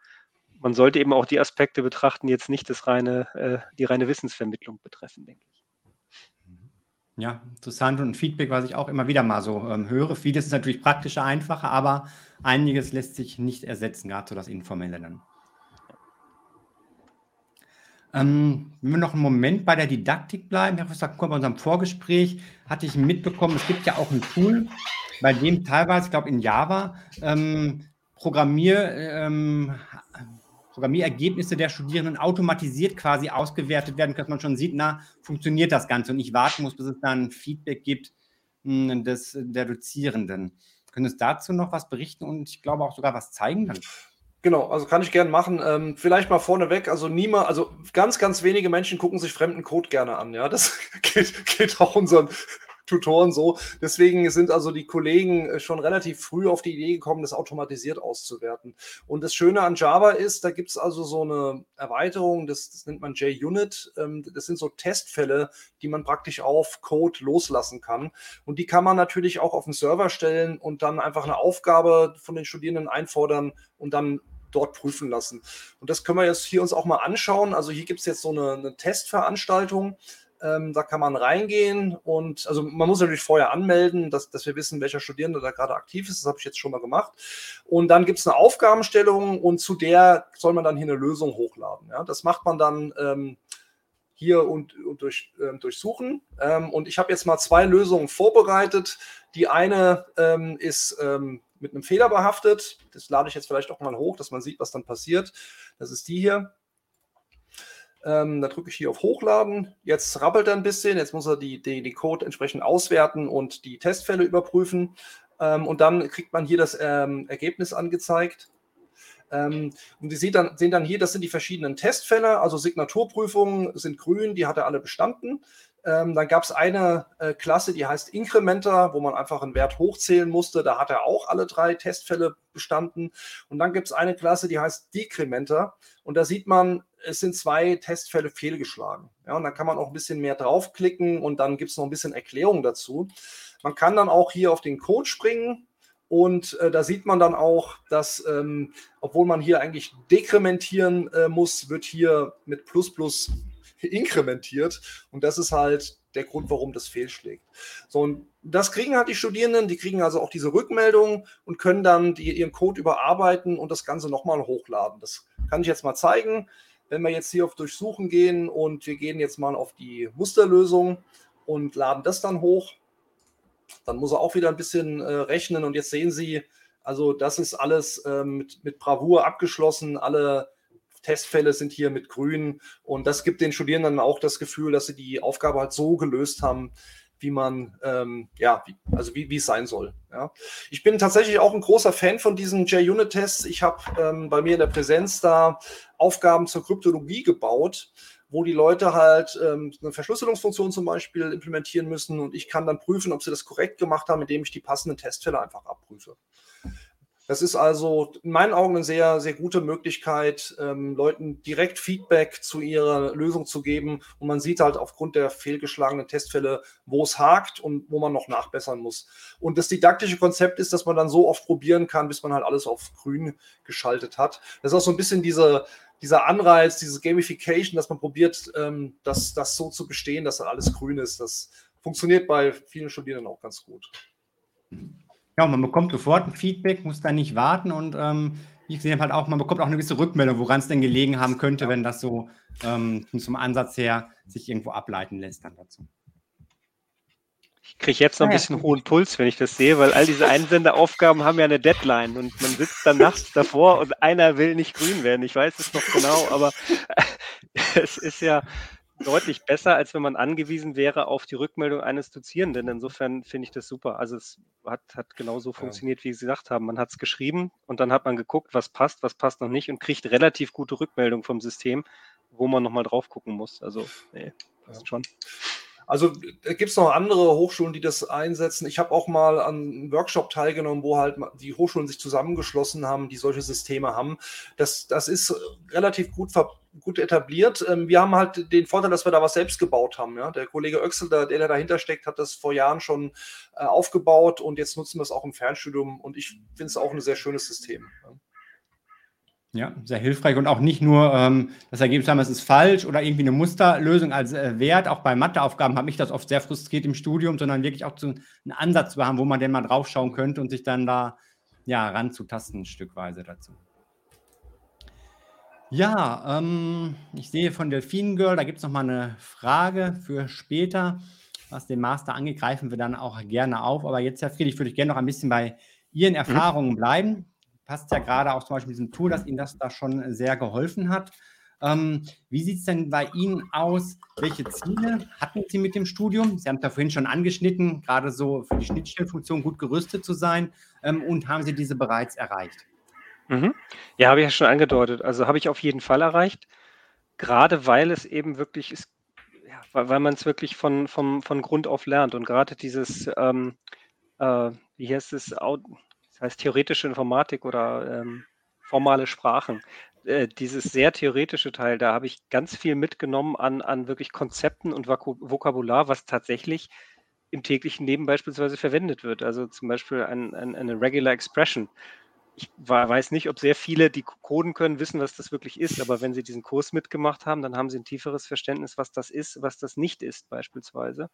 C: man sollte eben auch die Aspekte betrachten, die jetzt nicht das reine, äh, die reine Wissensvermittlung betreffen, denke ich.
A: Ja, interessant und Feedback, was ich auch immer wieder mal so ähm, höre. Vieles ist natürlich praktischer, einfacher, aber einiges lässt sich nicht ersetzen, gerade so das Informelle dann. Ähm, wenn wir noch einen Moment bei der Didaktik bleiben, Herr Professor bei unserem Vorgespräch hatte ich mitbekommen, es gibt ja auch ein Tool, bei dem teilweise, ich glaube in Java, ähm, Programmier, ähm, Programmierergebnisse der Studierenden automatisiert quasi ausgewertet werden, dass man schon sieht, na, funktioniert das Ganze und nicht warten muss, bis es dann Feedback gibt mh, hm, des, der Dozierenden. Können Sie dazu noch was berichten und ich glaube auch sogar was zeigen dann?
B: Genau, also kann ich gerne machen. Ähm, vielleicht mal vorneweg, also niemand, also ganz, ganz wenige Menschen gucken sich fremden Code gerne an. Ja, das geht, geht auch unseren Tutoren so. Deswegen sind also die Kollegen äh, schon relativ früh auf die Idee gekommen, das automatisiert auszuwerten. Und das Schöne an Java ist, da gibt es also so eine Erweiterung, das, das nennt man JUnit. Ähm, das sind so Testfälle, die man praktisch auf Code loslassen kann. Und die kann man natürlich auch auf den Server stellen und dann einfach eine Aufgabe von den Studierenden einfordern und dann dort prüfen lassen. Und das können wir jetzt hier uns auch mal anschauen. Also hier gibt es jetzt so eine, eine Testveranstaltung. Ähm, da kann man reingehen und also man muss natürlich vorher anmelden, dass, dass wir wissen, welcher Studierende da gerade aktiv ist. Das habe ich jetzt schon mal gemacht. Und dann gibt es eine Aufgabenstellung und zu der soll man dann hier eine Lösung hochladen. Ja? Das macht man dann ähm, hier und, und durch, ähm, durchsuchen. Ähm, und ich habe jetzt mal zwei Lösungen vorbereitet. Die eine ähm, ist ähm, mit einem Fehler behaftet. Das lade ich jetzt vielleicht auch mal hoch, dass man sieht, was dann passiert. Das ist die hier. Ähm, da drücke ich hier auf Hochladen. Jetzt rappelt er ein bisschen. Jetzt muss er die, die, die Code entsprechend auswerten und die Testfälle überprüfen. Ähm, und dann kriegt man hier das ähm, Ergebnis angezeigt. Ähm, und Sie sehen dann, sehen dann hier, das sind die verschiedenen Testfälle. Also Signaturprüfungen sind grün, die hat er alle bestanden. Ähm, dann gab es eine äh, Klasse, die heißt Incrementer, wo man einfach einen Wert hochzählen musste. Da hat er auch alle drei Testfälle bestanden. Und dann gibt es eine Klasse, die heißt Decrementer. Und da sieht man, es sind zwei Testfälle fehlgeschlagen. Ja, und dann kann man auch ein bisschen mehr draufklicken und dann gibt es noch ein bisschen Erklärung dazu. Man kann dann auch hier auf den Code springen und äh, da sieht man dann auch, dass, ähm, obwohl man hier eigentlich dekrementieren äh, muss, wird hier mit Plus Plus inkrementiert. Und das ist halt der Grund, warum das fehlschlägt. So, und das kriegen halt die Studierenden, die kriegen also auch diese Rückmeldung und können dann die, ihren Code überarbeiten und das Ganze nochmal hochladen. Das kann ich jetzt mal zeigen. Wenn wir jetzt hier auf Durchsuchen gehen und wir gehen jetzt mal auf die Musterlösung und laden das dann hoch, dann muss er auch wieder ein bisschen äh, rechnen. Und jetzt sehen Sie, also das ist alles äh, mit, mit Bravour abgeschlossen. Alle Testfälle sind hier mit grün. Und das gibt den Studierenden auch das Gefühl, dass sie die Aufgabe halt so gelöst haben, wie man, ähm, ja, wie, also wie, wie es sein soll. Ja. Ich bin tatsächlich auch ein großer Fan von diesen JUnit-Tests. Ich habe ähm, bei mir in der Präsenz da Aufgaben zur Kryptologie gebaut, wo die Leute halt ähm, eine Verschlüsselungsfunktion zum Beispiel implementieren müssen und ich kann dann prüfen, ob sie das korrekt gemacht haben, indem ich die passenden Testfälle einfach abprüfe. Das ist also in meinen Augen eine sehr, sehr gute Möglichkeit, ähm, Leuten direkt Feedback zu ihrer Lösung zu geben. Und man sieht halt aufgrund der fehlgeschlagenen Testfälle, wo es hakt und wo man noch nachbessern muss. Und das didaktische Konzept ist, dass man dann so oft probieren kann, bis man halt alles auf grün geschaltet hat. Das ist auch so ein bisschen diese, dieser Anreiz, dieses Gamification, dass man probiert, ähm, das, das so zu bestehen, dass dann alles grün ist. Das funktioniert bei vielen Studierenden auch ganz gut.
A: Ja, man bekommt sofort ein Feedback, muss dann nicht warten und ähm, ich sehe halt auch, man bekommt auch eine gewisse Rückmeldung, woran es denn gelegen haben könnte, ja. wenn das so ähm, zum Ansatz her sich irgendwo ableiten lässt dann dazu.
C: Ich kriege jetzt noch ein bisschen hohen Puls, wenn ich das sehe, weil all diese Einsenderaufgaben haben ja eine Deadline und man sitzt dann nachts davor und einer will nicht grün werden. Ich weiß es noch genau, aber es ist ja deutlich besser, als wenn man angewiesen wäre auf die Rückmeldung eines Dozierenden. Insofern finde ich das super. Also es hat, hat genauso funktioniert, wie Sie gesagt haben. Man hat es geschrieben und dann hat man geguckt, was passt, was passt noch nicht und kriegt relativ gute Rückmeldung vom System, wo man nochmal drauf gucken muss. Also, nee, passt schon.
B: Also gibt es noch andere Hochschulen, die das einsetzen. Ich habe auch mal an einem Workshop teilgenommen, wo halt die Hochschulen sich zusammengeschlossen haben, die solche Systeme haben. Das, das ist relativ gut, gut etabliert. Ähm, wir haben halt den Vorteil, dass wir da was selbst gebaut haben. Ja? Der Kollege Oechsel, der, der dahinter steckt, hat das vor Jahren schon äh, aufgebaut und jetzt nutzen wir es auch im Fernstudium und ich finde es auch ein sehr schönes System. Ja,
A: sehr hilfreich und auch nicht nur ähm, das Ergebnis haben, es ist falsch oder irgendwie eine Musterlösung als äh, Wert. Auch bei Matheaufgaben habe ich das oft sehr frustriert im Studium, sondern wirklich auch zu, einen Ansatz zu haben, wo man denn mal draufschauen könnte und sich dann da ja, ranzutasten, stückweise dazu. Ja, ähm, ich sehe von Delfin Girl, da gibt es nochmal eine Frage für später. Was den Master angeht, greifen wir dann auch gerne auf. Aber jetzt, Herr Friedrich, würde ich gerne noch ein bisschen bei Ihren mhm. Erfahrungen bleiben passt ja gerade auch zum Beispiel diesem Tool, dass Ihnen das da schon sehr geholfen hat. Ähm, wie sieht es denn bei Ihnen aus? Welche Ziele hatten Sie mit dem Studium? Sie haben es ja vorhin schon angeschnitten, gerade so für die Schnittstellenfunktion gut gerüstet zu sein. Ähm, und haben Sie diese bereits erreicht?
C: Mhm. Ja, habe ich ja schon angedeutet. Also habe ich auf jeden Fall erreicht. Gerade weil es eben wirklich ist, ja, weil, weil man es wirklich von, von, von Grund auf lernt. Und gerade dieses, ähm, äh, wie heißt es, das heißt theoretische Informatik oder ähm, formale Sprachen. Äh, dieses sehr theoretische Teil, da habe ich ganz viel mitgenommen an, an wirklich Konzepten und Vokabular, was tatsächlich im täglichen Leben beispielsweise verwendet wird. Also zum Beispiel ein, ein, eine Regular Expression. Ich weiß nicht, ob sehr viele, die coden können, wissen, was das wirklich ist, aber wenn sie diesen Kurs mitgemacht haben, dann haben sie ein tieferes Verständnis, was das ist, was das nicht ist, beispielsweise.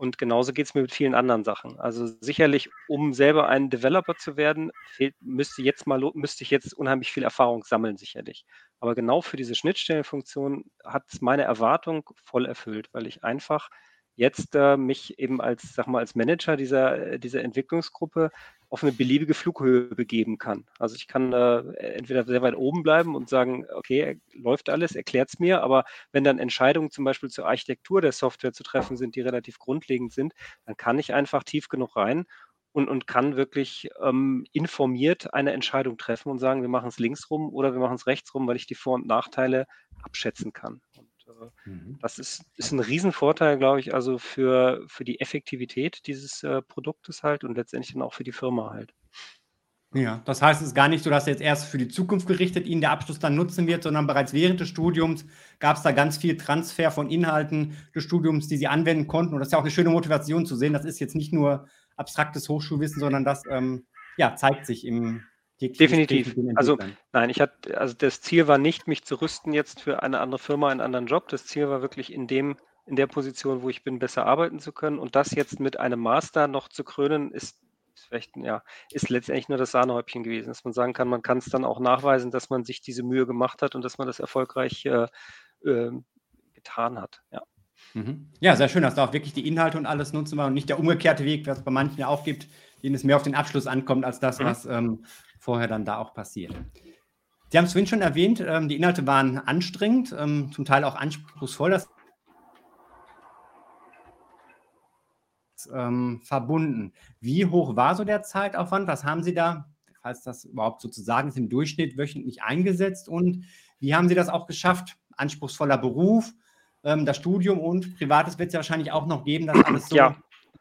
C: Und genauso geht es mir mit vielen anderen Sachen. Also sicherlich, um selber ein Developer zu werden, fehlt, müsste, jetzt mal, müsste ich jetzt unheimlich viel Erfahrung sammeln, sicherlich. Aber genau für diese Schnittstellenfunktion hat es meine Erwartung voll erfüllt, weil ich einfach jetzt äh, mich eben als, sag mal, als Manager dieser, dieser Entwicklungsgruppe auf eine beliebige Flughöhe begeben kann. Also ich kann äh, entweder sehr weit oben bleiben und sagen, okay, läuft alles, erklärt es mir, aber wenn dann Entscheidungen zum Beispiel zur Architektur der Software zu treffen sind, die relativ grundlegend sind, dann kann ich einfach tief genug rein und, und kann wirklich ähm, informiert eine Entscheidung treffen und sagen, wir machen es links rum oder wir machen es rechts rum, weil ich die Vor- und Nachteile abschätzen kann. Mhm. Das ist, ist ein Riesenvorteil, glaube ich, also für, für die Effektivität dieses äh, Produktes halt und letztendlich dann auch für die Firma halt.
A: Ja, das heißt, es ist gar nicht so, dass jetzt erst für die Zukunft gerichtet Ihnen der Abschluss dann nutzen wird, sondern bereits während des Studiums gab es da ganz viel Transfer von Inhalten des Studiums, die Sie anwenden konnten. Und das ist ja auch eine schöne Motivation zu sehen. Das ist jetzt nicht nur abstraktes Hochschulwissen, sondern das ähm, ja, zeigt sich im
C: Definitiv. Also nein, ich hatte, also das Ziel war nicht, mich zu rüsten jetzt für eine andere Firma, einen anderen Job. Das Ziel war wirklich in dem, in der Position, wo ich bin, besser arbeiten zu können. Und das jetzt mit einem Master noch zu krönen, ist vielleicht, ja, ist letztendlich nur das Sahnehäubchen gewesen, dass man sagen kann, man kann es dann auch nachweisen, dass man sich diese Mühe gemacht hat und dass man das erfolgreich äh, äh, getan hat. Ja.
A: Mhm. Ja, sehr schön, dass da auch wirklich die Inhalte und alles nutzen wir und nicht der umgekehrte Weg, was es bei manchen ja auch gibt, denen es mehr auf den Abschluss ankommt, als das, mhm. was ähm, vorher dann da auch passiert. Sie haben es vorhin schon erwähnt, ähm, die Inhalte waren anstrengend, ähm, zum Teil auch anspruchsvoll. Das ähm, verbunden. Wie hoch war so der Zeitaufwand? Was haben Sie da, falls das überhaupt sozusagen ist, im Durchschnitt wöchentlich eingesetzt? Und wie haben Sie das auch geschafft? Anspruchsvoller Beruf, ähm, das Studium und Privates wird es ja wahrscheinlich auch noch geben, das alles so ja.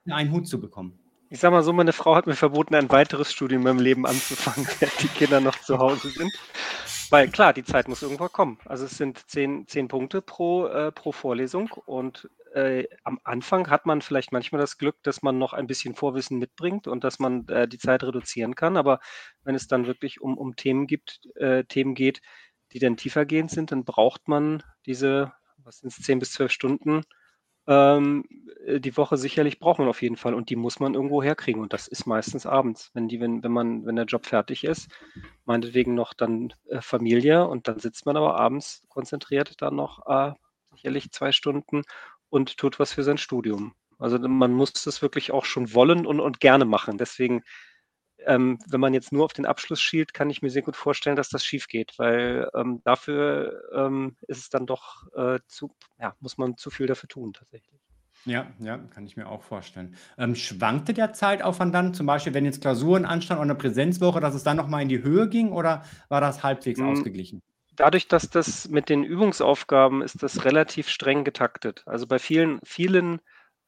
A: in einen Hut zu bekommen.
C: Ich sag mal so, meine Frau hat mir verboten, ein weiteres Studium meinem Leben anzufangen, während die Kinder noch zu Hause sind. Weil klar, die Zeit muss irgendwo kommen. Also es sind zehn, zehn Punkte pro, äh, pro Vorlesung und äh, am Anfang hat man vielleicht manchmal das Glück, dass man noch ein bisschen Vorwissen mitbringt und dass man äh, die Zeit reduzieren kann. Aber wenn es dann wirklich um, um Themen gibt, äh, Themen geht, die dann tiefergehend sind, dann braucht man diese, was sind es, zehn bis zwölf Stunden ähm, äh, die Woche sicherlich braucht man auf jeden Fall und die muss man irgendwo herkriegen und das ist meistens abends, wenn die, wenn, wenn man, wenn der Job fertig ist, meinetwegen noch dann äh, Familie und dann sitzt man aber abends konzentriert dann noch äh, sicherlich zwei Stunden und tut was für sein Studium. Also man muss das wirklich auch schon wollen und, und gerne machen. Deswegen, ähm, wenn man jetzt nur auf den Abschluss schielt, kann ich mir sehr gut vorstellen, dass das schief geht, weil ähm, dafür ähm, ist es dann doch äh, zu, ja, muss man zu viel dafür tun tatsächlich.
A: Ja, ja, kann ich mir auch vorstellen. Ähm, schwankte der Zeitaufwand dann, zum Beispiel, wenn jetzt Klausuren anstanden oder eine Präsenzwoche, dass es dann nochmal in die Höhe ging oder war das halbwegs
C: Hm,
A: ausgeglichen?
C: dadurch, dass das mit den Übungsaufgaben ist das relativ streng getaktet. Also bei vielen, vielen,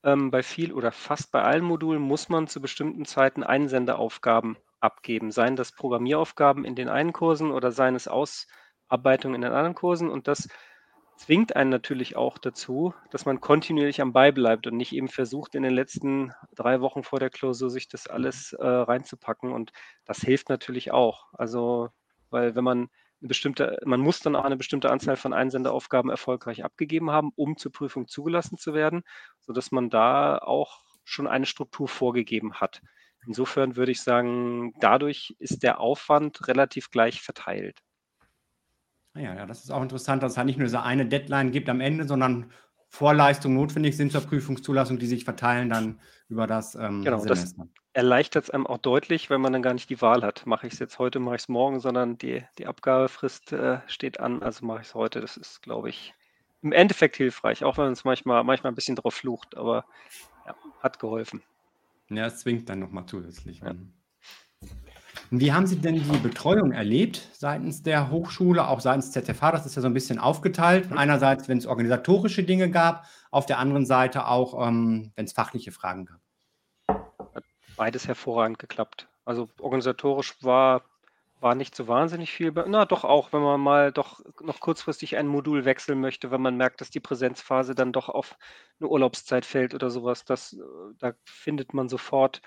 C: ähm, bei viel oder fast bei allen Modulen muss man zu bestimmten Zeiten Einsendeaufgaben abgeben, seien das Programmieraufgaben in den einen Kursen oder seien es Ausarbeitungen in den anderen Kursen. Und das zwingt einen natürlich auch dazu, dass man kontinuierlich am Ball bleibt und nicht eben versucht, in den letzten drei Wochen vor der Klausur sich das alles äh, reinzupacken. Und das hilft natürlich auch. Also, weil wenn man eine bestimmte, man muss dann auch eine bestimmte Anzahl von Einsendeaufgaben erfolgreich abgegeben haben, um zur Prüfung zugelassen zu werden, sodass man da auch schon eine Struktur vorgegeben hat. Insofern würde ich sagen, dadurch ist der Aufwand relativ gleich verteilt.
A: Ah ja, ja, das ist auch interessant, dass es halt nicht nur diese eine Deadline gibt am Ende, sondern Vorleistungen notwendig sind zur Prüfungszulassung, die sich verteilen dann über das ähm,
C: Genau, das
A: Semester.
C: erleichtert es einem auch deutlich, wenn man dann gar nicht die Wahl hat. Mache ich es jetzt heute, mache ich es morgen, sondern die, die Abgabefrist äh, steht an, also mache ich es heute. Das ist, glaube ich, im Endeffekt hilfreich, auch wenn es manchmal, manchmal ein bisschen drauf flucht, aber ja, hat geholfen.
A: Ja, es zwingt dann nochmal zusätzlich.
C: Ja.
A: Mhm. Wie haben Sie denn die Betreuung erlebt seitens der Hochschule, auch seitens ZFH? Das ist ja so ein bisschen aufgeteilt. Einerseits, wenn es organisatorische Dinge gab, auf der anderen Seite auch, ähm, wenn es fachliche Fragen gab.
C: Beides hervorragend geklappt. Also organisatorisch war, war nicht so wahnsinnig viel. Na, doch auch, wenn man mal doch noch kurzfristig ein Modul wechseln möchte, wenn man merkt, dass die Präsenzphase dann doch auf eine Urlaubszeit fällt oder sowas. Das, äh, da findet man sofort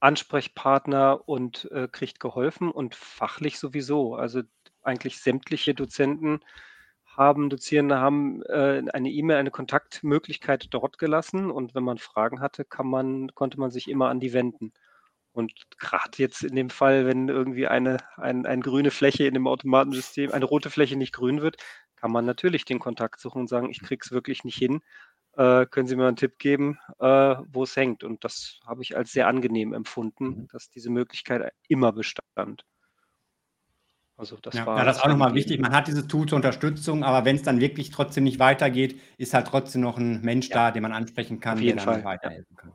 C: Ansprechpartner und äh, kriegt geholfen und fachlich sowieso. Also eigentlich sämtliche Dozenten haben, Dozierende haben äh, eine E-Mail, eine Kontaktmöglichkeit dort gelassen und wenn man Fragen hatte, man, konnte man sich immer an die wenden. Und gerade jetzt in dem Fall, wenn irgendwie eine, ein, eine grüne Fläche in dem Automatensystem, eine rote Fläche nicht grün wird, kann man natürlich den Kontakt suchen und sagen, ich kriege es wirklich nicht hin. Äh, können Sie mir einen Tipp geben, äh, wo es hängt? Und das habe ich als sehr angenehm empfunden,
A: Mhm.
C: dass diese Möglichkeit immer bestand. Also das
A: Ja,
C: war
A: ja, das ist auch nochmal wichtig. Man hat dieses Tool zur Unterstützung, aber wenn es dann wirklich trotzdem nicht weitergeht, ist halt trotzdem noch ein Mensch
C: Ja.
A: da, den man ansprechen kann, der dann weiterhelfen kann.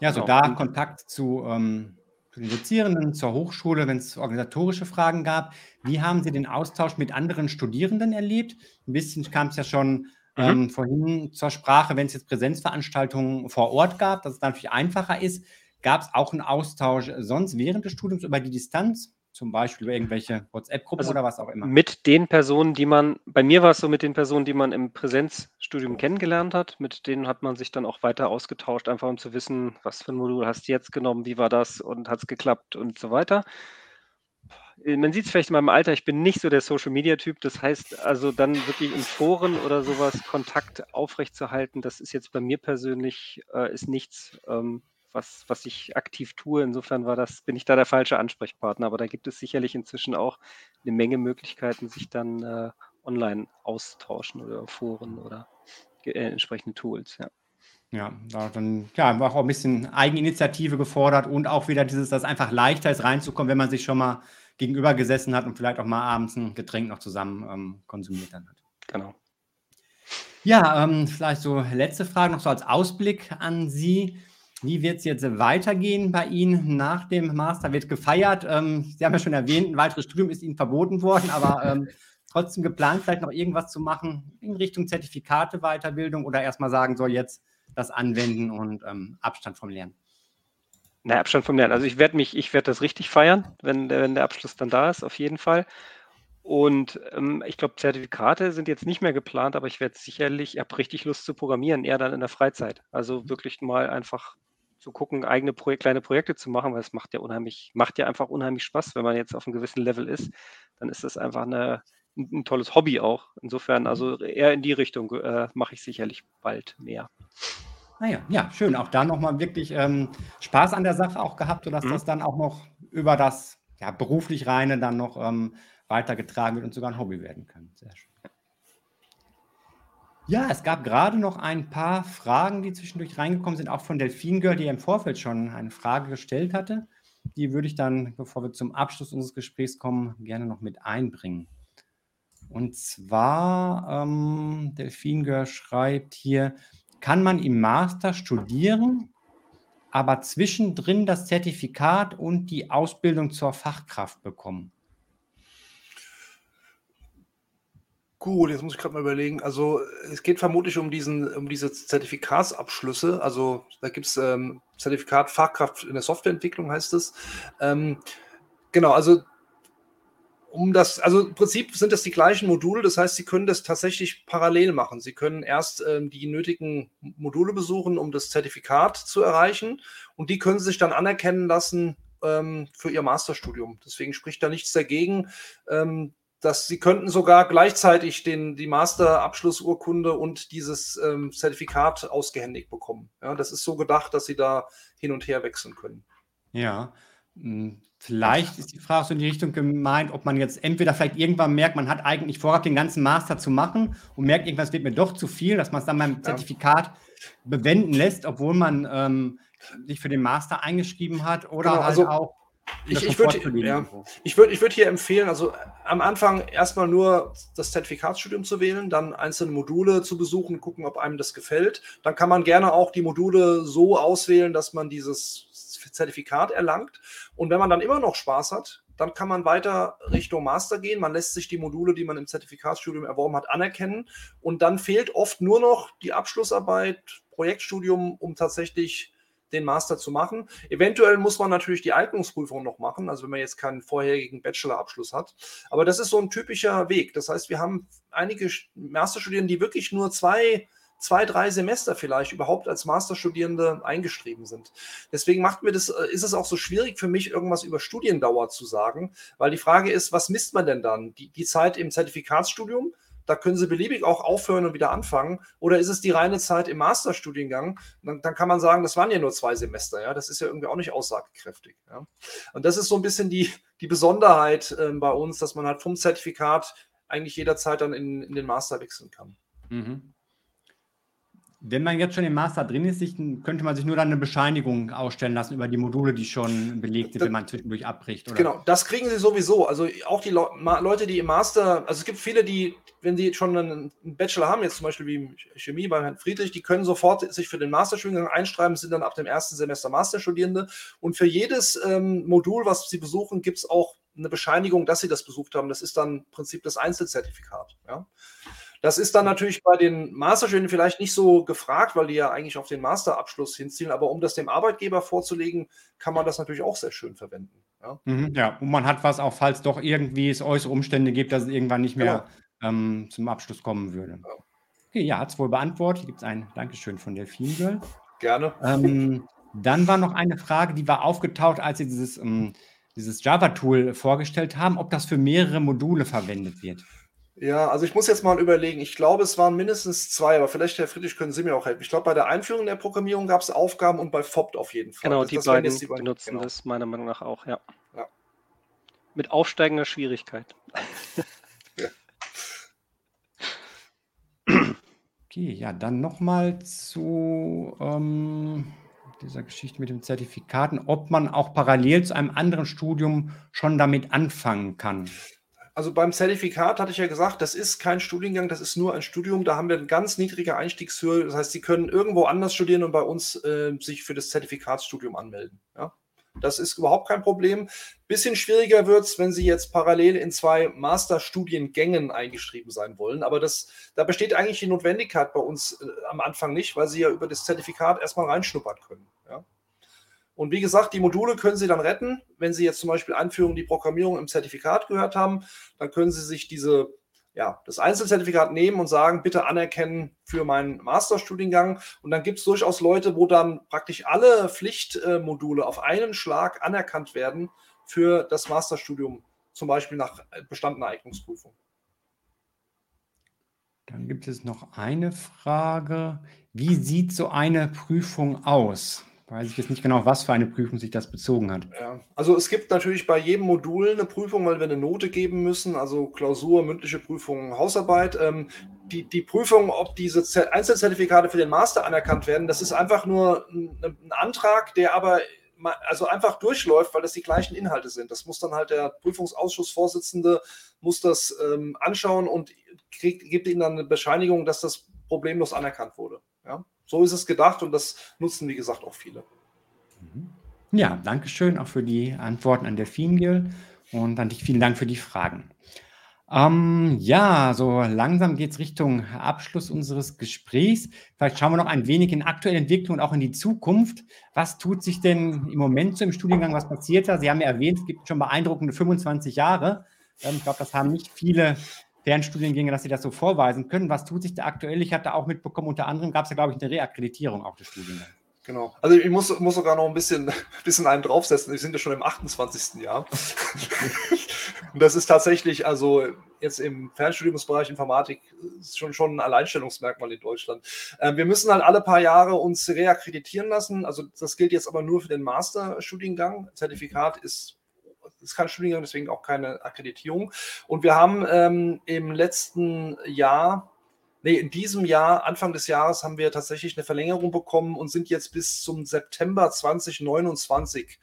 A: Ja, so
C: Genau.
A: da Kontakt zu, ähm, zu den Dozierenden, zur Hochschule, wenn es organisatorische Fragen gab. Wie haben Sie den Austausch mit anderen Studierenden erlebt? Ein bisschen kam es ja schon
C: mhm.
A: ähm, vorhin zur Sprache, wenn es jetzt Präsenzveranstaltungen vor Ort gab, dass es natürlich einfacher ist. Gab es auch einen Austausch sonst während des Studiums über die Distanz? Zum Beispiel über irgendwelche WhatsApp-Gruppen
C: Also
A: oder was auch immer?
C: mit den Personen, die man, bei mir war es so mit den Personen, die man im Präsenzstudium kennengelernt hat, mit denen hat man sich dann auch weiter ausgetauscht, einfach um zu wissen, was für ein Modul hast du jetzt genommen, wie war das und hat es geklappt und so weiter. Äh, Man sieht es vielleicht in meinem Alter, ich bin nicht so der Social-Media-Typ. Das heißt, also dann wirklich in Foren oder sowas Kontakt aufrechtzuerhalten, das ist jetzt bei mir persönlich äh, ist nichts, ähm, was, was ich aktiv tue. Insofern war das, bin ich da der falsche Ansprechpartner. Aber da gibt es sicherlich inzwischen auch eine Menge Möglichkeiten, sich dann äh, online auszutauschen oder Foren oder äh, entsprechende Tools. Ja.
A: Ja, da dann ja, war auch ein bisschen Eigeninitiative gefordert und auch wieder dieses, dass es einfach leichter ist, reinzukommen, wenn man sich schon mal gegenüber gesessen hat und vielleicht auch mal abends ein Getränk noch zusammen ähm, konsumiert dann hat.
C: Genau.
A: Ja, ähm, vielleicht so letzte Frage noch so als Ausblick an Sie. Wie wird es jetzt weitergehen bei Ihnen nach dem Master? Wird gefeiert? Ähm, Sie haben ja schon erwähnt, ein weiteres Studium ist Ihnen verboten worden, aber ähm, trotzdem geplant, vielleicht noch irgendwas zu machen in Richtung Zertifikate, Weiterbildung oder erstmal sagen, so jetzt das anwenden und ähm, Abstand vom Lernen.
C: Na, Abstand vom Lernen. Also ich werde mich, ich werde das richtig feiern, wenn, der- wenn der Abschluss dann da ist, auf jeden Fall. Und ähm, ich glaube, Zertifikate sind jetzt nicht mehr geplant, aber ich werde sicherlich, ich habe richtig Lust zu programmieren, eher dann in der Freizeit. Also wirklich mal einfach zu gucken, eigene Projek kleine Projekte zu machen, weil es macht ja unheimlich, macht ja einfach unheimlich Spaß, wenn man jetzt auf einem gewissen Level ist, dann ist das einfach eine, ein, ein tolles Hobby auch. Insofern, also eher in die Richtung äh, mache ich sicherlich bald mehr.
A: Naja, ja, schön. Auch da nochmal wirklich ähm, Spaß an der Sache auch gehabt, sodass
C: Mhm.
A: das dann auch noch über das ja, beruflich Reine dann noch ähm, weitergetragen wird und sogar ein Hobby werden kann. Sehr schön. Ja, es gab gerade noch ein paar Fragen, die zwischendurch reingekommen sind, auch von Delphine Girl, die im Vorfeld schon eine Frage gestellt hatte. Die würde ich dann, bevor wir zum Abschluss unseres Gesprächs kommen, gerne noch mit einbringen. Und zwar, ähm, Delphine Girl schreibt hier, kann man im Master studieren, aber zwischendrin das Zertifikat und die Ausbildung zur Fachkraft bekommen?
B: Gut, jetzt muss ich gerade mal überlegen. Also es geht vermutlich um diesen, um diese Zertifikatsabschlüsse. Also da gibt es ähm, Zertifikat Fachkraft in der Softwareentwicklung, heißt es. Ähm, genau, also um das, also im Prinzip sind das die gleichen Module, das heißt, Sie können das tatsächlich parallel machen. Sie können erst ähm, die nötigen Module besuchen, um das Zertifikat zu erreichen und die können Sie sich dann anerkennen lassen ähm, für Ihr Masterstudium. Deswegen spricht da nichts dagegen. Ähm, dass sie könnten sogar gleichzeitig den, die Masterabschlussurkunde und dieses ähm, Zertifikat ausgehändigt bekommen. Ja, das ist so gedacht, dass sie da hin und her wechseln können.
A: Ja, hm, vielleicht ist die Frage so in die Richtung gemeint, ob man jetzt entweder vielleicht irgendwann merkt, man hat eigentlich vorgehabt, den ganzen Master zu machen und merkt, irgendwas wird mir doch zu viel, dass man es dann beim Zertifikat bewenden lässt, obwohl man ähm, sich für den Master eingeschrieben hat oder genau, halt also, auch
B: ich, ich würde ja, ich würd, ich würd hier empfehlen, also am Anfang erstmal nur das Zertifikatsstudium zu wählen, dann einzelne Module zu besuchen, gucken, ob einem das gefällt. Dann kann man gerne auch die Module so auswählen, dass man dieses Zertifikat erlangt. Und wenn man dann immer noch Spaß hat, dann kann man weiter Richtung Master gehen. Man lässt sich die Module, die man im Zertifikatsstudium erworben hat, anerkennen. Und dann fehlt oft nur noch die Abschlussarbeit, Projektstudium, um tatsächlich den Master zu machen. Eventuell muss man natürlich die Eignungsprüfung noch machen, also wenn man jetzt keinen vorherigen Bachelorabschluss hat. Aber das ist so ein typischer Weg. Das heißt, wir haben einige Masterstudierende, die wirklich nur zwei zwei, drei Semester vielleicht überhaupt als Masterstudierende eingeschrieben sind. Deswegen macht mir das, äh, ist es auch so schwierig für mich, irgendwas über Studiendauer zu sagen, weil die Frage ist, was misst man denn dann? Die, die Zeit im Zertifikatsstudium da können Sie beliebig auch aufhören und wieder anfangen. Oder ist es die reine Zeit im Masterstudiengang? Dann, dann kann man sagen, das waren ja nur zwei Semester. Ja, das ist ja irgendwie auch nicht aussagekräftig. Ja? Und das ist so ein bisschen die, die Besonderheit äh, bei uns, dass man halt vom Zertifikat eigentlich jederzeit dann in, in den Master wechseln kann. Mhm.
A: Wenn man jetzt schon im Master drin ist, könnte man sich nur dann eine Bescheinigung ausstellen lassen über die Module, die schon belegt sind, wenn man zwischendurch abbricht.
B: Oder? Genau, das kriegen sie sowieso. Also auch die Le Leute, die im Master, also es gibt viele, die, wenn die schon einen Bachelor haben, jetzt zum Beispiel wie Chemie bei Herrn Friedrich, die können sofort sich für den Masterstudiengang einschreiben, sind dann ab dem ersten Semester Masterstudierende. Und für jedes ähm, Modul, was sie besuchen, gibt es auch eine Bescheinigung, dass sie das besucht haben. Das ist dann im Prinzip das Einzelzertifikat. Ja? Das ist dann natürlich bei den Masterstudenten vielleicht nicht so gefragt, weil die ja eigentlich auf den Masterabschluss hinzielen. Aber um das dem Arbeitgeber vorzulegen, kann man das natürlich auch sehr schön verwenden.
A: Ja, mhm, ja. und man hat was auch, falls doch irgendwie es äußere Umstände gibt, dass es irgendwann nicht mehr genau. ähm, zum Abschluss kommen würde. Ja. Okay, ja, hat es wohl beantwortet. Hier gibt es ein Dankeschön von Delfin Girl.
B: Gerne.
A: Ähm, dann war noch eine Frage, die war aufgetaucht, als Sie dieses, ähm, dieses Java-Tool vorgestellt haben, ob das für mehrere Module verwendet wird.
B: Ja, also ich muss jetzt mal überlegen. Ich glaube, es waren mindestens zwei, aber vielleicht, Herr Friedrich, können Sie mir auch helfen. Ich glaube, bei der Einführung der Programmierung gab es Aufgaben und bei FOPT auf jeden Fall.
C: Genau, die, das beiden die beiden benutzen genau. das meiner Meinung nach auch, ja. ja. Mit aufsteigender Schwierigkeit. ja.
A: Okay, ja, dann nochmal zu ähm, dieser Geschichte mit den Zertifikaten, ob man auch parallel zu einem anderen Studium schon damit anfangen kann.
B: Also beim Zertifikat hatte ich ja gesagt, das ist kein Studiengang, das ist nur ein Studium. Da haben wir eine ganz niedrige Einstiegshöhe. Das heißt, Sie können irgendwo anders studieren und bei uns äh, sich für das Zertifikatsstudium anmelden. Ja? Das ist überhaupt kein Problem. Bisschen schwieriger wird es, wenn Sie jetzt parallel in zwei Masterstudiengängen eingeschrieben sein wollen. Aber das, da besteht eigentlich die Notwendigkeit bei uns äh, am Anfang nicht, weil Sie ja über das Zertifikat erstmal reinschnuppern können. Ja? Und wie gesagt, die Module können Sie dann retten. Wenn Sie jetzt zum Beispiel Einführung die Programmierung im Zertifikat gehört haben, dann können Sie sich diese, ja, das Einzelzertifikat nehmen und sagen, bitte anerkennen für meinen Masterstudiengang. Und dann gibt es durchaus Leute, wo dann praktisch alle Pflichtmodule auf einen Schlag anerkannt werden für das Masterstudium, zum Beispiel nach bestandener Eignungsprüfung.
A: Dann gibt es noch eine Frage. Wie sieht so eine Prüfung aus? Weiß ich jetzt nicht genau, was für eine Prüfung sich das bezogen hat.
B: Ja, also es gibt natürlich bei jedem Modul eine Prüfung, weil wir eine Note geben müssen, also Klausur, mündliche Prüfung, Hausarbeit. Ähm, die, die Prüfung, ob diese Einzelzertifikate für den Master anerkannt werden, das ist einfach nur ein, ein Antrag, der aber also einfach durchläuft, weil das die gleichen Inhalte sind. Das muss dann halt der Prüfungsausschussvorsitzende muss das ähm, anschauen und kriegt, gibt ihnen dann eine Bescheinigung, dass das problemlos anerkannt wurde. Ja? So ist es gedacht und das nutzen, wie gesagt, auch viele.
A: Mhm. Ja, danke schön auch für die Antworten an der Fingil und an dich vielen Dank für die Fragen. Ähm, ja, so langsam geht es Richtung Abschluss unseres Gesprächs. Vielleicht schauen wir noch ein wenig in aktuelle Entwicklung und auch in die Zukunft. Was tut sich denn im Moment so im Studiengang? Was passiert da? Sie haben ja erwähnt, es gibt schon beeindruckende 25 Jahre. Ähm, ich glaube, das haben nicht viele Fernstudiengänge, dass sie das so vorweisen können. Was tut sich da aktuell? Ich hatte auch mitbekommen, unter anderem gab es ja, glaube ich, eine Reakkreditierung auch des Studiengangs.
B: Genau. Also ich muss, muss sogar noch ein bisschen, bisschen einen draufsetzen. Wir sind ja schon im 28. Jahr. Und das ist tatsächlich, also jetzt im Fernstudiumsbereich Informatik, schon, schon ein Alleinstellungsmerkmal in Deutschland. Ähm, wir müssen halt alle paar Jahre uns reakkreditieren lassen. Also das gilt jetzt aber nur für den Masterstudiengang. Zertifikat ist ist kein Studiengang, deswegen auch keine Akkreditierung. Und wir haben ähm, im letzten Jahr Nee, in diesem Jahr, Anfang des Jahres, haben wir tatsächlich eine Verlängerung bekommen und sind jetzt bis zum September 2029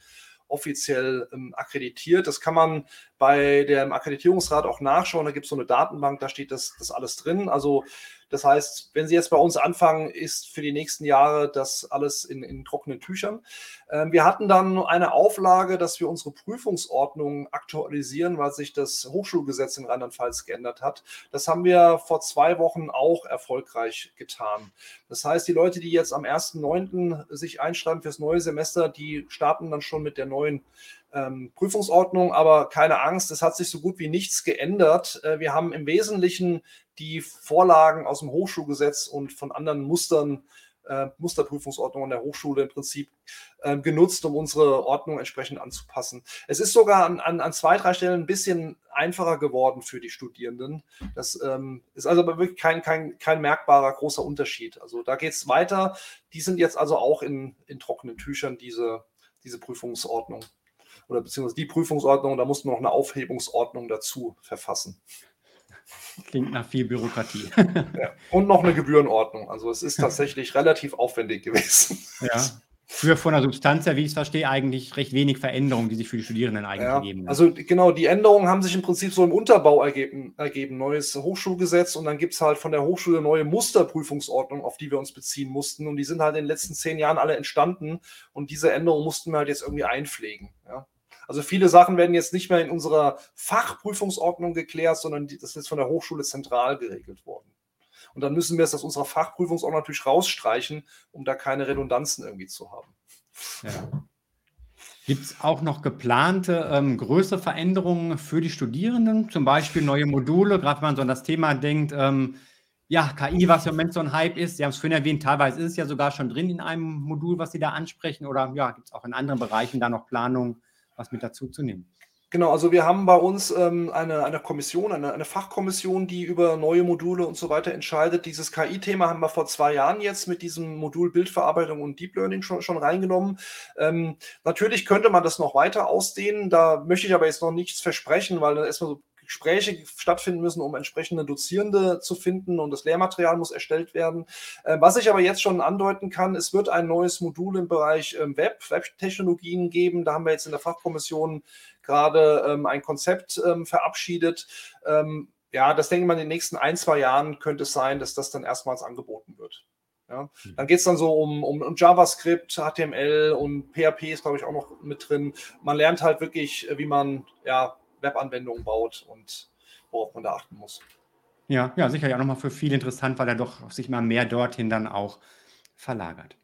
B: offiziell ähm, akkreditiert. Das kann man bei dem Akkreditierungsrat auch nachschauen. Da gibt es so eine Datenbank, da steht das, das alles drin. Also das heißt, wenn Sie jetzt bei uns anfangen, ist für die nächsten Jahre das alles in, in trockenen Tüchern. Ähm, wir hatten dann eine Auflage, dass wir unsere Prüfungsordnung aktualisieren, weil sich das Hochschulgesetz in Rheinland-Pfalz geändert hat. Das haben wir vor zwei Wochen auch erfolgreich getan. Das heißt, die Leute, die jetzt am 1.9. sich einschreiben fürs neue Semester, die starten dann schon mit der neuen ähm, Prüfungsordnung, aber keine Angst, es hat sich so gut wie nichts geändert. Äh, wir haben im Wesentlichen die Vorlagen aus dem Hochschulgesetz und von anderen Mustern, äh, Musterprüfungsordnungen der Hochschule im Prinzip äh, genutzt, um unsere Ordnung entsprechend anzupassen. Es ist sogar an, an, an zwei, drei Stellen ein bisschen einfacher geworden für die Studierenden. Das ähm, ist also wirklich kein, kein, kein merkbarer großer Unterschied. Also da geht es weiter. Die sind jetzt also auch in, in trockenen Tüchern, diese, diese Prüfungsordnung oder beziehungsweise die Prüfungsordnung, da mussten wir noch eine Aufhebungsordnung dazu verfassen.
A: Klingt nach viel Bürokratie.
B: Ja. Und noch eine Gebührenordnung. Also es ist tatsächlich relativ aufwendig gewesen.
A: Ja. Früher von der Substanz her, wie ich es verstehe, eigentlich recht wenig Veränderungen, die sich für die Studierenden eigentlich ja, ergeben.
B: Also genau, die Änderungen haben sich im Prinzip so im Unterbau ergeben. ergeben. Neues Hochschulgesetz und dann gibt es halt von der Hochschule neue Musterprüfungsordnung, auf die wir uns beziehen mussten. Und die sind halt in den letzten zehn Jahren alle entstanden und diese Änderungen mussten wir halt jetzt irgendwie einpflegen. Ja. Also viele Sachen werden jetzt nicht mehr in unserer Fachprüfungsordnung geklärt, sondern das ist jetzt von der Hochschule zentral geregelt worden. Und dann müssen wir es aus unserer Fachprüfungsordnung natürlich rausstreichen, um da keine Redundanzen irgendwie zu haben.
A: Ja. Gibt es auch noch geplante ähm, größere Veränderungen für die Studierenden, zum Beispiel neue Module, gerade wenn man so an das Thema denkt, ähm, ja, KI, was im Moment so ein Hype ist. Sie haben es vorhin erwähnt, teilweise ist es ja sogar schon drin in einem Modul, was Sie da ansprechen, oder ja, gibt es auch in anderen Bereichen da noch Planungen, was mit dazu zu nehmen.
B: Genau, also wir haben bei uns ähm, eine, eine Kommission, eine, eine Fachkommission, die über neue Module und so weiter entscheidet. Dieses KI-Thema haben wir vor zwei Jahren jetzt mit diesem Modul Bildverarbeitung und Deep Learning schon, schon reingenommen. Ähm, natürlich könnte man das noch weiter ausdehnen. Da möchte ich aber jetzt noch nichts versprechen, weil dann erstmal so Gespräche stattfinden müssen, um entsprechende Dozierende zu finden und das Lehrmaterial muss erstellt werden. Äh, was ich aber jetzt schon andeuten kann, es wird ein neues Modul im Bereich ähm, Web, Web-Technologien geben. Da haben wir jetzt in der Fachkommission gerade ähm, ein Konzept ähm, verabschiedet. ja, das denke ich mal, in den nächsten ein, zwei Jahren könnte es sein, dass das dann erstmals angeboten wird. Ja. Hm. Dann geht es dann so um, um, um, JavaScript, HTML und PHP ist, glaube ich, auch noch mit drin. Man lernt halt wirklich, wie man ja, Webanwendungen baut und worauf man da achten muss.
A: Ja, ja, sicher ja nochmal für viele interessant, weil er doch sich mal mehr dorthin dann auch verlagert.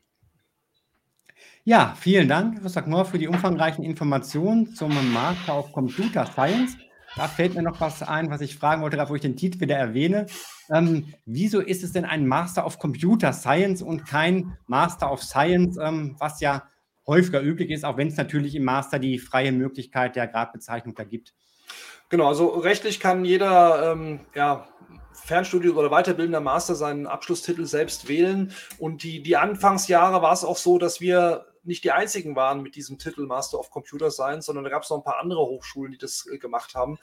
A: Ja, vielen Dank, Professor Knorr, für die umfangreichen Informationen zum Master of Computer Science. Da fällt mir noch was ein, was ich fragen wollte, wo ich den Titel wieder erwähne. Ähm, wieso ist es denn ein Master of Computer Science und kein Master of Science, ähm, was ja häufiger üblich ist, auch wenn es natürlich im Master die freie Möglichkeit der Gradbezeichnung da gibt?
B: Genau, also rechtlich kann jeder ähm, ja, Fernstudium oder weiterbildender Master seinen Abschlusstitel selbst wählen. Und die, die Anfangsjahre war es auch so, dass wir nicht die einzigen waren mit diesem Titel Master of Computer Science, sondern da gab es noch ein paar andere Hochschulen, die das äh, gemacht haben.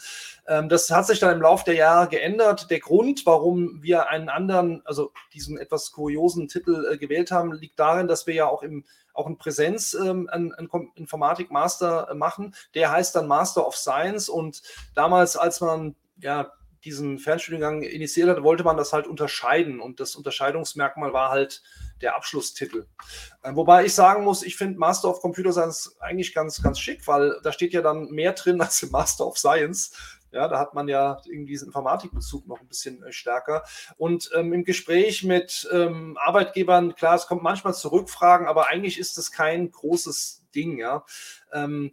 B: Ähm, das hat sich dann im Laufe der Jahre geändert. Der Grund, warum wir einen anderen, also diesen etwas kuriosen Titel äh, gewählt haben, liegt darin, dass wir ja auch im auch in Präsenz ähm, einen, Informatik-Master äh, machen. Der heißt dann Master of Science. Und damals, als man ja diesen Fernstudiengang initiiert hat, wollte man das halt unterscheiden. Und das Unterscheidungsmerkmal war halt der Abschlusstitel. Äh, wobei ich sagen muss, ich finde Master of Computer Science eigentlich ganz, ganz schick, weil da steht ja dann mehr drin als im Master of Science. Ja, da hat man ja irgendwie diesen Informatikbezug noch ein bisschen äh, stärker. Und ähm, im Gespräch mit ähm, Arbeitgebern, klar, es kommt manchmal zu Rückfragen, aber eigentlich ist das kein großes Ding, ja. Ähm,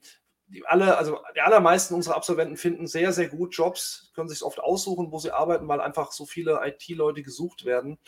B: die alle, also die allermeisten unserer Absolventen finden sehr, sehr gut Jobs, können sich oft aussuchen, wo sie arbeiten, weil einfach so viele IT-Leute gesucht werden.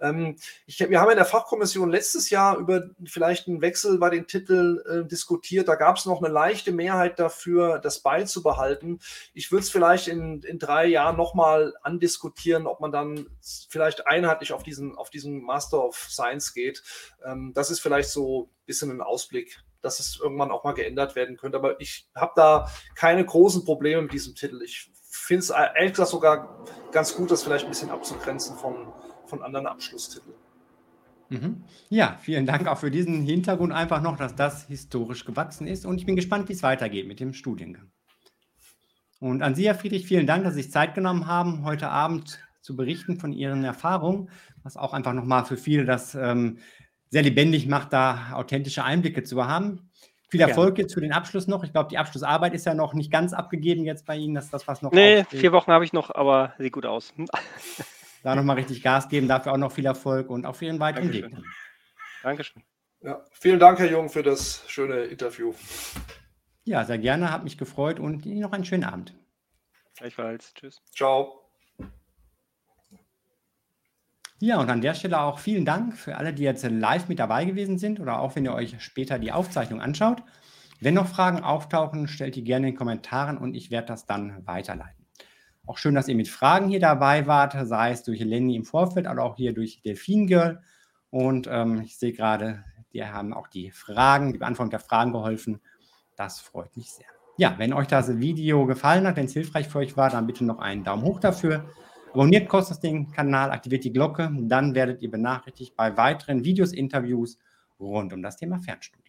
B: Ähm, ich, wir haben in der Fachkommission letztes Jahr über vielleicht einen Wechsel bei den Titeln äh, diskutiert. Da gab es noch eine leichte Mehrheit dafür, das beizubehalten. Ich würde es vielleicht in, in drei Jahren nochmal andiskutieren, ob man dann vielleicht einheitlich auf diesen, auf diesen Master of Science geht. Ähm, das ist vielleicht so ein bisschen ein Ausblick dass es irgendwann auch mal geändert werden könnte. Aber ich habe da keine großen Probleme mit diesem Titel. Ich finde es ehrlich gesagt sogar ganz gut, das vielleicht ein bisschen abzugrenzen von, von anderen Abschlusstiteln.
A: Mhm. Ja, vielen Dank auch für diesen Hintergrund einfach noch, dass das historisch gewachsen ist. Und ich bin gespannt, wie es weitergeht mit dem Studiengang. Und an Sie, Herr Friedrich, vielen Dank, dass Sie sich Zeit genommen haben, heute Abend zu berichten von Ihren Erfahrungen, was auch einfach nochmal für viele das ähm, sehr lebendig macht, da authentische Einblicke zu haben. Viel Erfolg ja. jetzt für den Abschluss noch. Ich glaube, die Abschlussarbeit ist ja noch nicht ganz abgegeben jetzt bei Ihnen. Das ist das, was noch.
C: Nee, aufsteht. vier Wochen habe ich noch, aber sieht gut aus.
A: da nochmal richtig Gas geben. Dafür auch noch viel Erfolg und auch für Ihren weiteren Weg.
C: Dankeschön.
B: Ja, vielen Dank, Herr Jung, für das schöne Interview.
A: Ja, sehr gerne. Hat mich gefreut und Ihnen noch einen schönen Abend.
C: Gleichfalls. Tschüss.
B: Ciao.
A: Ja, und an der Stelle auch vielen Dank für alle, die jetzt live mit dabei gewesen sind oder auch wenn ihr euch später die Aufzeichnung anschaut. Wenn noch Fragen auftauchen, stellt die gerne in den Kommentaren und ich werde das dann weiterleiten. Auch schön, dass ihr mit Fragen hier dabei wart, sei es durch Lenny im Vorfeld oder auch hier durch Delfin Girl. Und ähm, ich sehe gerade, die haben auch die Fragen, die Beantwortung der Fragen geholfen. Das freut mich sehr. Ja, wenn euch das Video gefallen hat, wenn es hilfreich für euch war, dann bitte noch einen Daumen hoch dafür. Abonniert kurz den Kanal, aktiviert die Glocke, dann werdet ihr benachrichtigt bei weiteren Videos, Interviews rund um das Thema Fernstudium.